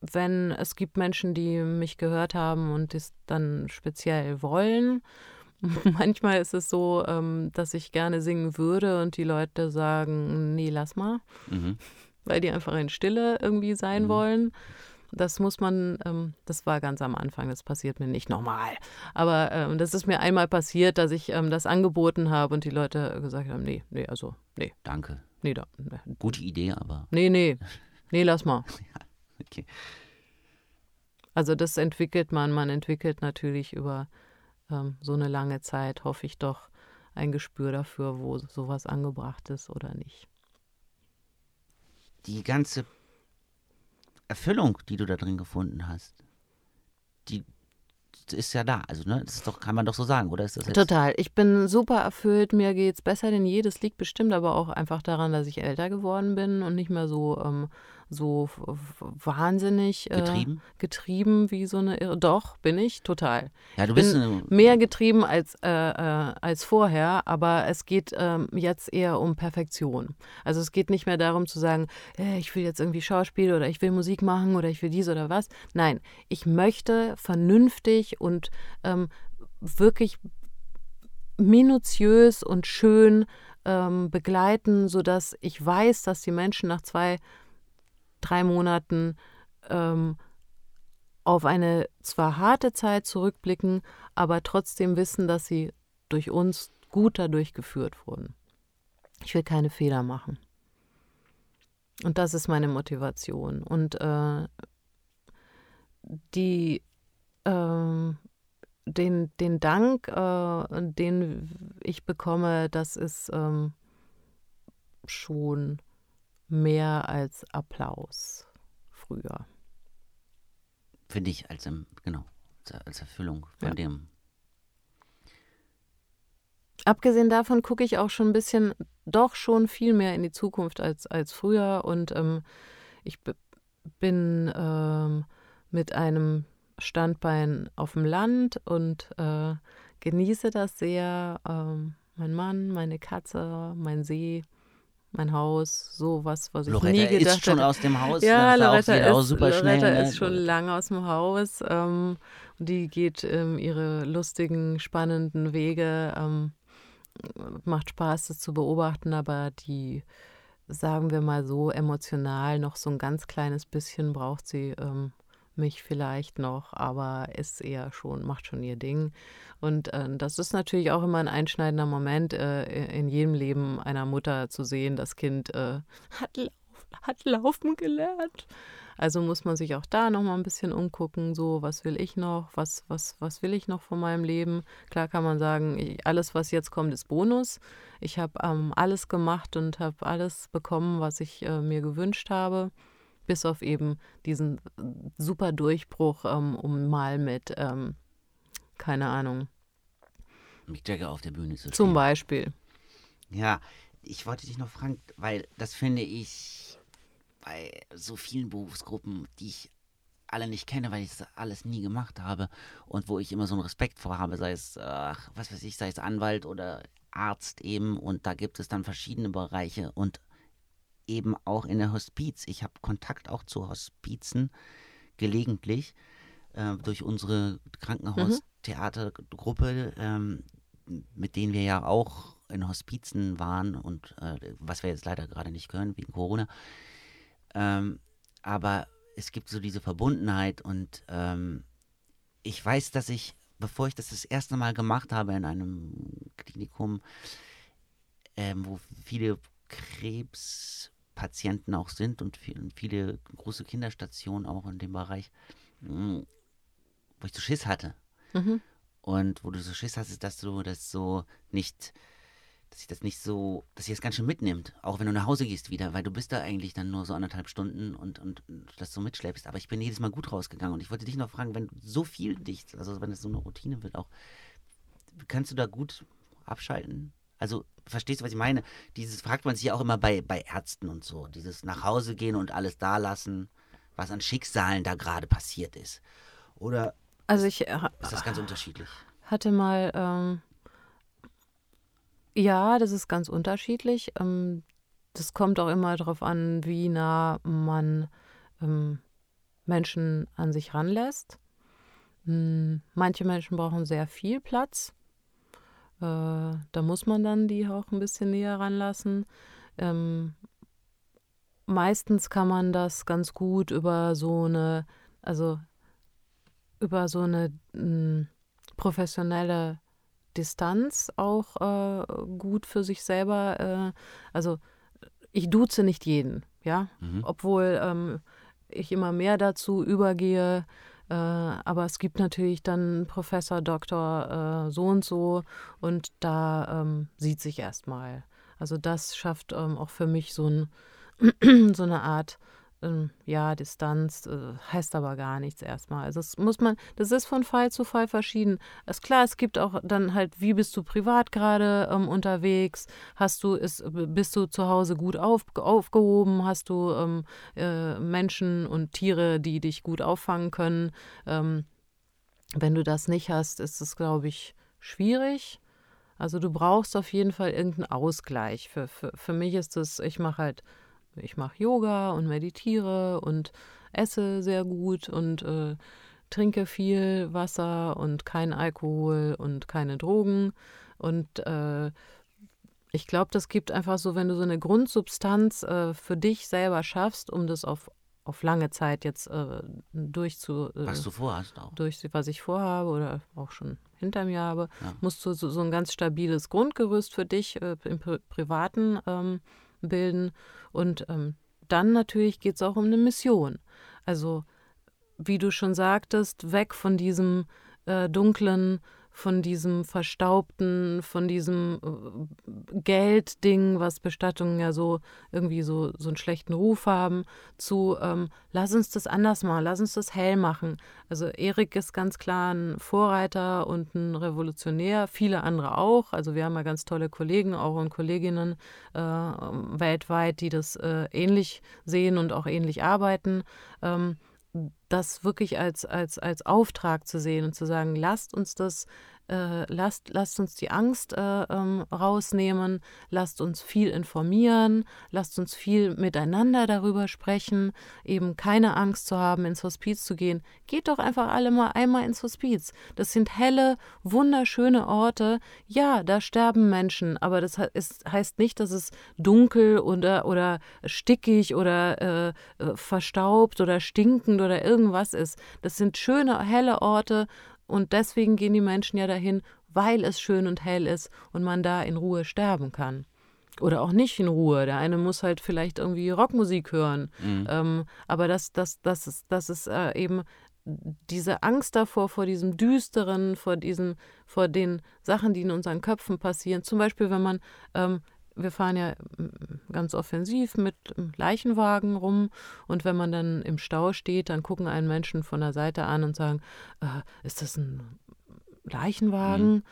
wenn es gibt Menschen, die mich gehört haben und es dann speziell wollen. Manchmal ist es so, ähm, dass ich gerne singen würde und die Leute sagen, nee, lass mal, Mhm. weil die einfach in Stille irgendwie sein Mhm. wollen. Das muss man, ähm, das war ganz am Anfang, das passiert mir nicht nochmal. Aber ähm, das ist mir einmal passiert, dass ich das angeboten habe und die Leute gesagt haben, nee, nee, also, nee, Danke. nee, da, nee, Gute Idee, aber nee, nee, nee, lass mal. okay. Also das entwickelt man, man entwickelt natürlich über ähm, so eine lange Zeit, hoffe ich doch, ein Gespür dafür, wo sowas angebracht ist oder nicht. Die ganze Erfüllung, die du da drin gefunden hast, die ist ja da. Also, ne, das ist doch, kann man doch so sagen, oder ist das jetzt? Total. Ich bin super erfüllt. Mir geht es besser denn je. Das liegt bestimmt aber auch einfach daran, dass ich älter geworden bin und nicht mehr so, ähm, so wahnsinnig äh, Getrieben? getrieben wie so eine Irre. Doch, bin ich total. Ja, du bist bin mehr getrieben als, äh, äh, als vorher, aber es geht ähm, jetzt eher um Perfektion. Also es geht nicht mehr darum zu sagen, äh, ich will jetzt irgendwie Schauspiel oder ich will Musik machen oder ich will dies oder was. Nein, ich möchte vernünftig und ähm, wirklich minutiös und schön ähm, begleiten, sodass ich weiß, dass die Menschen nach zwei, drei Monaten ähm, auf eine zwar harte Zeit zurückblicken, aber trotzdem wissen, dass sie durch uns gut dadurch geführt wurden. Ich will keine Fehler machen. Und das ist meine Motivation. Und äh, die, ähm, den, den Dank, äh, den ich bekomme, das ist ähm, schon mehr als Applaus früher. für dich als, im- genau, als- Erfüllung von Ja. dem. Abgesehen davon gucke ich auch schon ein bisschen, doch schon viel mehr in die Zukunft als, als früher. Und ähm, ich bin ähm, mit einem Standbein auf dem Land und äh, genieße das sehr. Ähm, mein Mann, meine Katze, mein See, mein Haus, sowas, was ich Loretta nie gedacht ist schon hätte. aus dem Haus. Ja, Loretta, ist, super schnell. Loretta ne? ist schon lange aus dem Haus. Ähm, die geht ähm, ihre lustigen, spannenden Wege. Ähm, macht Spaß, das zu beobachten, aber die sagen wir mal so, emotional noch so ein ganz kleines bisschen braucht sie ähm, mich vielleicht noch, aber ist eher schon, macht schon ihr Ding. Und äh, das ist natürlich auch immer ein einschneidender Moment äh, in jedem Leben einer Mutter zu sehen, das Kind äh, hat, hat laufen gelernt. Also muss man sich auch da nochmal ein bisschen umgucken, so was will ich noch, was, was, was will ich noch von meinem Leben. Klar kann man sagen, ich, alles, was jetzt kommt, ist Bonus. Ich habe ähm, alles gemacht und habe alles bekommen, was ich äh, mir gewünscht habe bis auf eben diesen super Durchbruch, ähm, um mal mit, ähm, keine Ahnung. Mick Jagger auf der Bühne zu stehen. Zum Beispiel. Ja, ich wollte dich noch fragen, weil das finde ich bei so vielen Berufsgruppen, die ich alle nicht kenne, weil ich das alles nie gemacht habe und wo ich immer so einen Respekt vor habe, sei es, ach, was weiß ich, sei es Anwalt oder Arzt eben und da gibt es dann verschiedene Bereiche und eben auch in der Hospiz. Ich habe Kontakt auch zu Hospizen gelegentlich äh, durch unsere Krankenhaustheatergruppe, ähm, mit denen wir ja auch in Hospizen waren und äh, was wir jetzt leider gerade nicht können wegen Corona. Ähm, aber es gibt so diese Verbundenheit und ähm, ich weiß, dass ich, bevor ich das das erste Mal gemacht habe in einem Klinikum, ähm, wo viele Krebspatienten auch sind und viele große Kinderstationen auch in dem Bereich, hm, wo ich so Schiss hatte. Mhm. Und wo du so Schiss hast, dass du das so nicht, dass sich das nicht so, dass sich das ganz schön mitnimmt, auch wenn du nach Hause gehst wieder, weil du bist da eigentlich dann nur so anderthalb Stunden und, und, und das so mitschleppst. Aber ich bin jedes Mal gut rausgegangen und ich wollte dich noch fragen, wenn so viel dich, also wenn es so eine Routine wird auch, kannst du da gut abschalten? Also, verstehst du, was ich meine? Dieses fragt man sich ja auch immer bei, bei Ärzten und so. Dieses nach Hause gehen und alles da lassen, was an Schicksalen da gerade passiert ist. Oder also ich, äh, ist das ganz unterschiedlich? Hatte mal, ähm, ja, das ist ganz unterschiedlich. Ähm, das kommt auch immer darauf an, wie nah man ähm, Menschen an sich ranlässt. Hm, manche Menschen brauchen sehr viel Platz. Äh, da muss man dann die auch ein bisschen näher ranlassen. Ähm, meistens kann man das ganz gut über so eine, also über so eine hm, professionelle Distanz auch äh, gut für sich selber. Äh, also ich duze nicht jeden, ja, mhm. obwohl ähm, ich immer mehr dazu übergehe, äh, aber es gibt natürlich dann Professor, Doktor, äh, so und so und da ähm, sieht sich erstmal. Also das schafft ähm, auch für mich so, ein, so eine Art ähm, ja, Distanz äh, heißt aber gar nichts erstmal. Also das muss man, das ist von Fall zu Fall verschieden. Ist klar, es gibt auch dann halt, wie bist du privat gerade ähm, unterwegs? Hast du, ist, bist du zu Hause gut auf, aufgehoben? Hast du ähm, äh, Menschen und Tiere, die dich gut auffangen können? Ähm, wenn du das nicht hast, ist es, glaube ich, schwierig. Also du brauchst auf jeden Fall irgendeinen Ausgleich. Für, für, für mich ist es, ich mache halt ich mache Yoga und meditiere und esse sehr gut und äh, trinke viel Wasser und kein Alkohol und keine Drogen. Und äh, ich glaube, das gibt einfach so, wenn du so eine Grundsubstanz äh, für dich selber schaffst, um das auf, auf lange Zeit jetzt äh, durchzu. Äh, was du vorhast auch. Durch, was ich vorhabe oder auch schon hinter mir habe, ja. musst du so, so, ein ganz stabiles Grundgerüst für dich äh, im Pri Privaten ähm, bilden. Und ähm, dann natürlich geht es auch um eine Mission. Also, wie du schon sagtest, weg von diesem äh, dunklen von diesem verstaubten, von diesem äh, Geldding, was Bestattungen ja so irgendwie so, so einen schlechten Ruf haben, zu ähm, lass uns das anders machen, lass uns das hell machen. Also Erik ist ganz klar ein Vorreiter und ein Revolutionär, viele andere auch. Also wir haben ja ganz tolle Kollegen auch und Kolleginnen äh, weltweit, die das äh, ähnlich sehen und auch ähnlich arbeiten. Ähm, das wirklich als, als, als Auftrag zu sehen und zu sagen, lasst uns das äh, lasst, lasst uns die Angst äh, ähm, rausnehmen, lasst uns viel informieren, lasst uns viel miteinander darüber sprechen, eben keine Angst zu haben, ins Hospiz zu gehen. Geht doch einfach alle mal einmal ins Hospiz. Das sind helle, wunderschöne Orte. Ja, da sterben Menschen, aber das ist, heißt nicht, dass es dunkel oder, oder stickig oder äh, äh verstaubt oder stinkend oder irgendwas ist. Das sind schöne, helle Orte und deswegen gehen die Menschen ja dahin, weil es schön und hell ist und man da in Ruhe sterben kann. Oder auch nicht in Ruhe. Der eine muss halt vielleicht irgendwie Rockmusik hören. Mhm. Ähm, aber das, das, das ist, das ist äh, eben diese Angst davor, vor diesem Düsteren, vor diesen, vor den Sachen, die in unseren Köpfen passieren. Zum Beispiel, wenn man ähm, wir fahren ja mm, ganz offensiv mit Leichenwagen rum und wenn man dann im Stau steht, dann gucken einen Menschen von der Seite an und sagen, äh, ist das ein Leichenwagen? Mhm.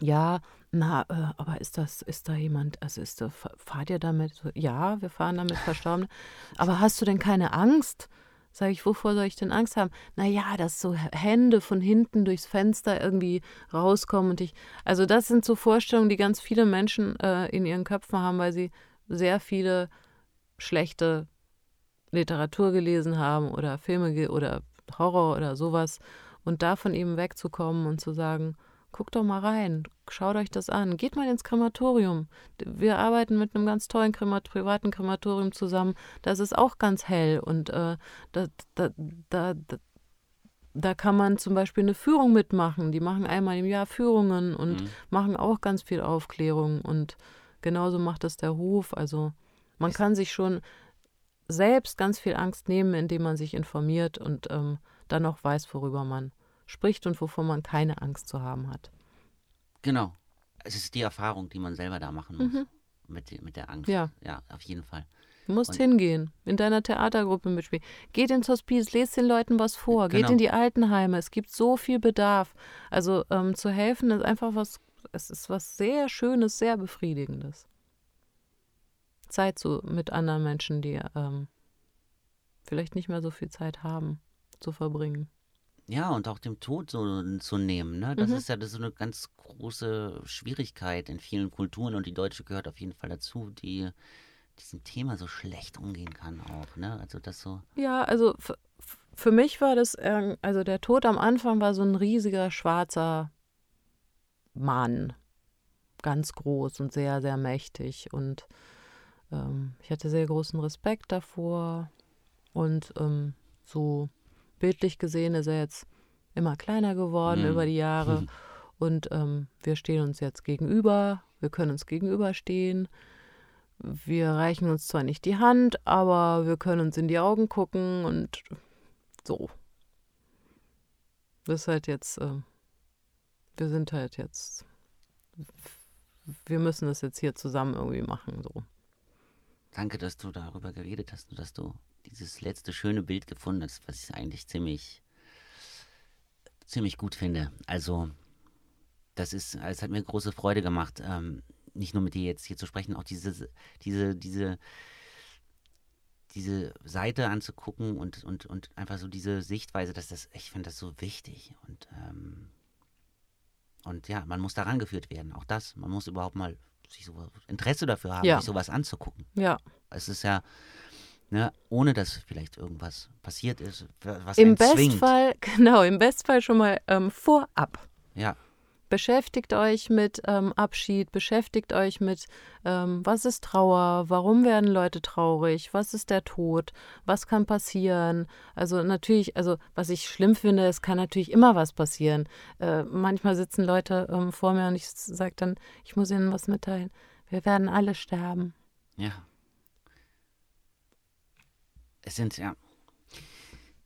Ja, na, äh, aber ist das, ist da jemand, also ist da, fahrt ihr damit? Ja, wir fahren damit Verstorbene. Aber hast du denn keine Angst? Sage ich, wovor soll ich denn Angst haben? Naja, dass so Hände von hinten durchs Fenster irgendwie rauskommen und ich. Also, das sind so Vorstellungen, die ganz viele Menschen äh, in ihren Köpfen haben, weil sie sehr viele schlechte Literatur gelesen haben oder Filme oder Horror oder sowas. Und davon eben wegzukommen und zu sagen, Guckt doch mal rein, schaut euch das an, geht mal ins Krematorium. Wir arbeiten mit einem ganz tollen Kremat privaten Krematorium zusammen. Das ist auch ganz hell und äh, da, da, da, da, kann man zum Beispiel eine Führung mitmachen. Die machen einmal im Jahr Führungen und mhm. machen auch ganz viel Aufklärung und genauso macht das der Hof. Also man kann sich schon selbst ganz viel Angst nehmen, indem man sich informiert und ähm, dann auch weiß, worüber man spricht und wovor man keine Angst zu haben hat. Genau. Es ist die Erfahrung, die man selber da machen muss. Mhm. Mit, mit der Angst. Ja. Ja, auf jeden Fall. Du musst und hingehen, in deiner Theatergruppe mitspielen. Geht ins Hospiz, lest den Leuten was vor, genau. geht in die Altenheime. Es gibt so viel Bedarf. Also ähm, zu helfen ist einfach was, es ist was sehr Schönes, sehr Befriedigendes. Zeit zu, mit anderen Menschen, die ähm, vielleicht nicht mehr so viel Zeit haben, zu verbringen. Ja, und auch dem Tod so zu nehmen, ne? Das Mhm. ist ja das so eine ganz große Schwierigkeit in vielen Kulturen und die deutsche gehört auf jeden Fall dazu, die diesem Thema so schlecht umgehen kann auch, ne? Also das so. Ja, also für mich war das, ähm, also der Tod am Anfang war so ein riesiger schwarzer Mann. Ganz groß und sehr, sehr mächtig. Und ähm, ich hatte sehr großen Respekt davor. Und ähm, so bildlich gesehen ist er jetzt immer kleiner geworden mhm. über die Jahre. Mhm. Und ähm, wir stehen uns jetzt gegenüber, wir können uns gegenüberstehen. Wir reichen uns zwar nicht die Hand, aber wir können uns in die Augen gucken und so. Das ist halt jetzt, äh, wir sind halt jetzt, wir müssen das jetzt hier zusammen irgendwie machen, so. Danke, dass du darüber geredet hast und dass du dieses letzte schöne Bild gefunden hast, was ich eigentlich ziemlich, ziemlich gut finde. Also, das ist, es hat mir große Freude gemacht, ähm, nicht nur mit dir jetzt hier zu sprechen, auch diese, diese, diese, diese Seite anzugucken und, und, und einfach so diese Sichtweise, dass das, ich finde das so wichtig und, ähm, und ja, man muss daran geführt werden, auch das. Man muss überhaupt mal sich so Interesse dafür haben, ja. sich sowas anzugucken. Ja. Es ist ja, Ne, ohne dass vielleicht irgendwas passiert ist, was Im Bestfall, genau, im Bestfall schon mal ähm, vorab. Ja. Beschäftigt euch mit ähm, Abschied, beschäftigt euch mit, ähm, was ist Trauer, warum werden Leute traurig, was ist der Tod, was kann passieren. Also natürlich, also was ich schlimm finde, es kann natürlich immer was passieren. Äh, manchmal sitzen Leute ähm, vor mir und ich sage dann, ich muss ihnen was mitteilen. Wir werden alle sterben. Ja. Sind, ja.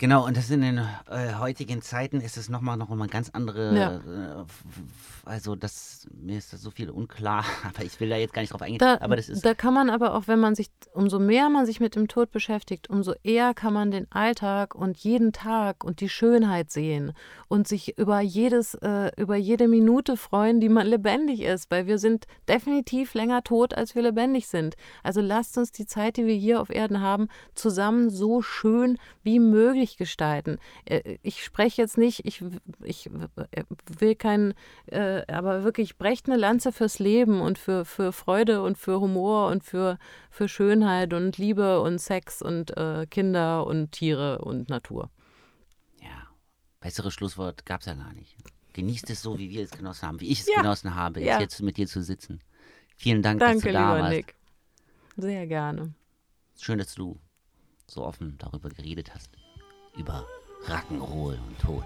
Genau, und das in den äh, heutigen Zeiten ist es nochmal noch mal ganz andere, ja. äh, also das, mir ist das so viel unklar, aber ich will da jetzt gar nicht drauf eingehen. Da, aber das ist da kann man aber auch, wenn man sich, umso mehr man sich mit dem Tod beschäftigt, umso eher kann man den Alltag und jeden Tag und die Schönheit sehen und sich über jedes, äh, über jede Minute freuen, die man lebendig ist, weil wir sind definitiv länger tot, als wir lebendig sind. Also lasst uns die Zeit, die wir hier auf Erden haben, zusammen so schön wie möglich lebendig gestalten. Äh, ich spreche jetzt nicht, ich, ich will kein, äh, aber wirklich, brecht eine Lanze fürs Leben und für, für Freude und für Humor und für, für Schönheit und Liebe und Sex und äh, Kinder und Tiere und Natur. Ja, besseres Schlusswort gab es ja gar nicht. Genießt es so, wie wir es genossen haben, wie ich es ja. genossen habe, ja. jetzt mit dir zu sitzen. Vielen Dank, Danke, dass du da lieber warst. Nick. Sehr gerne. Schön, dass du so offen darüber geredet hast über Rock'n'Roll und Tod.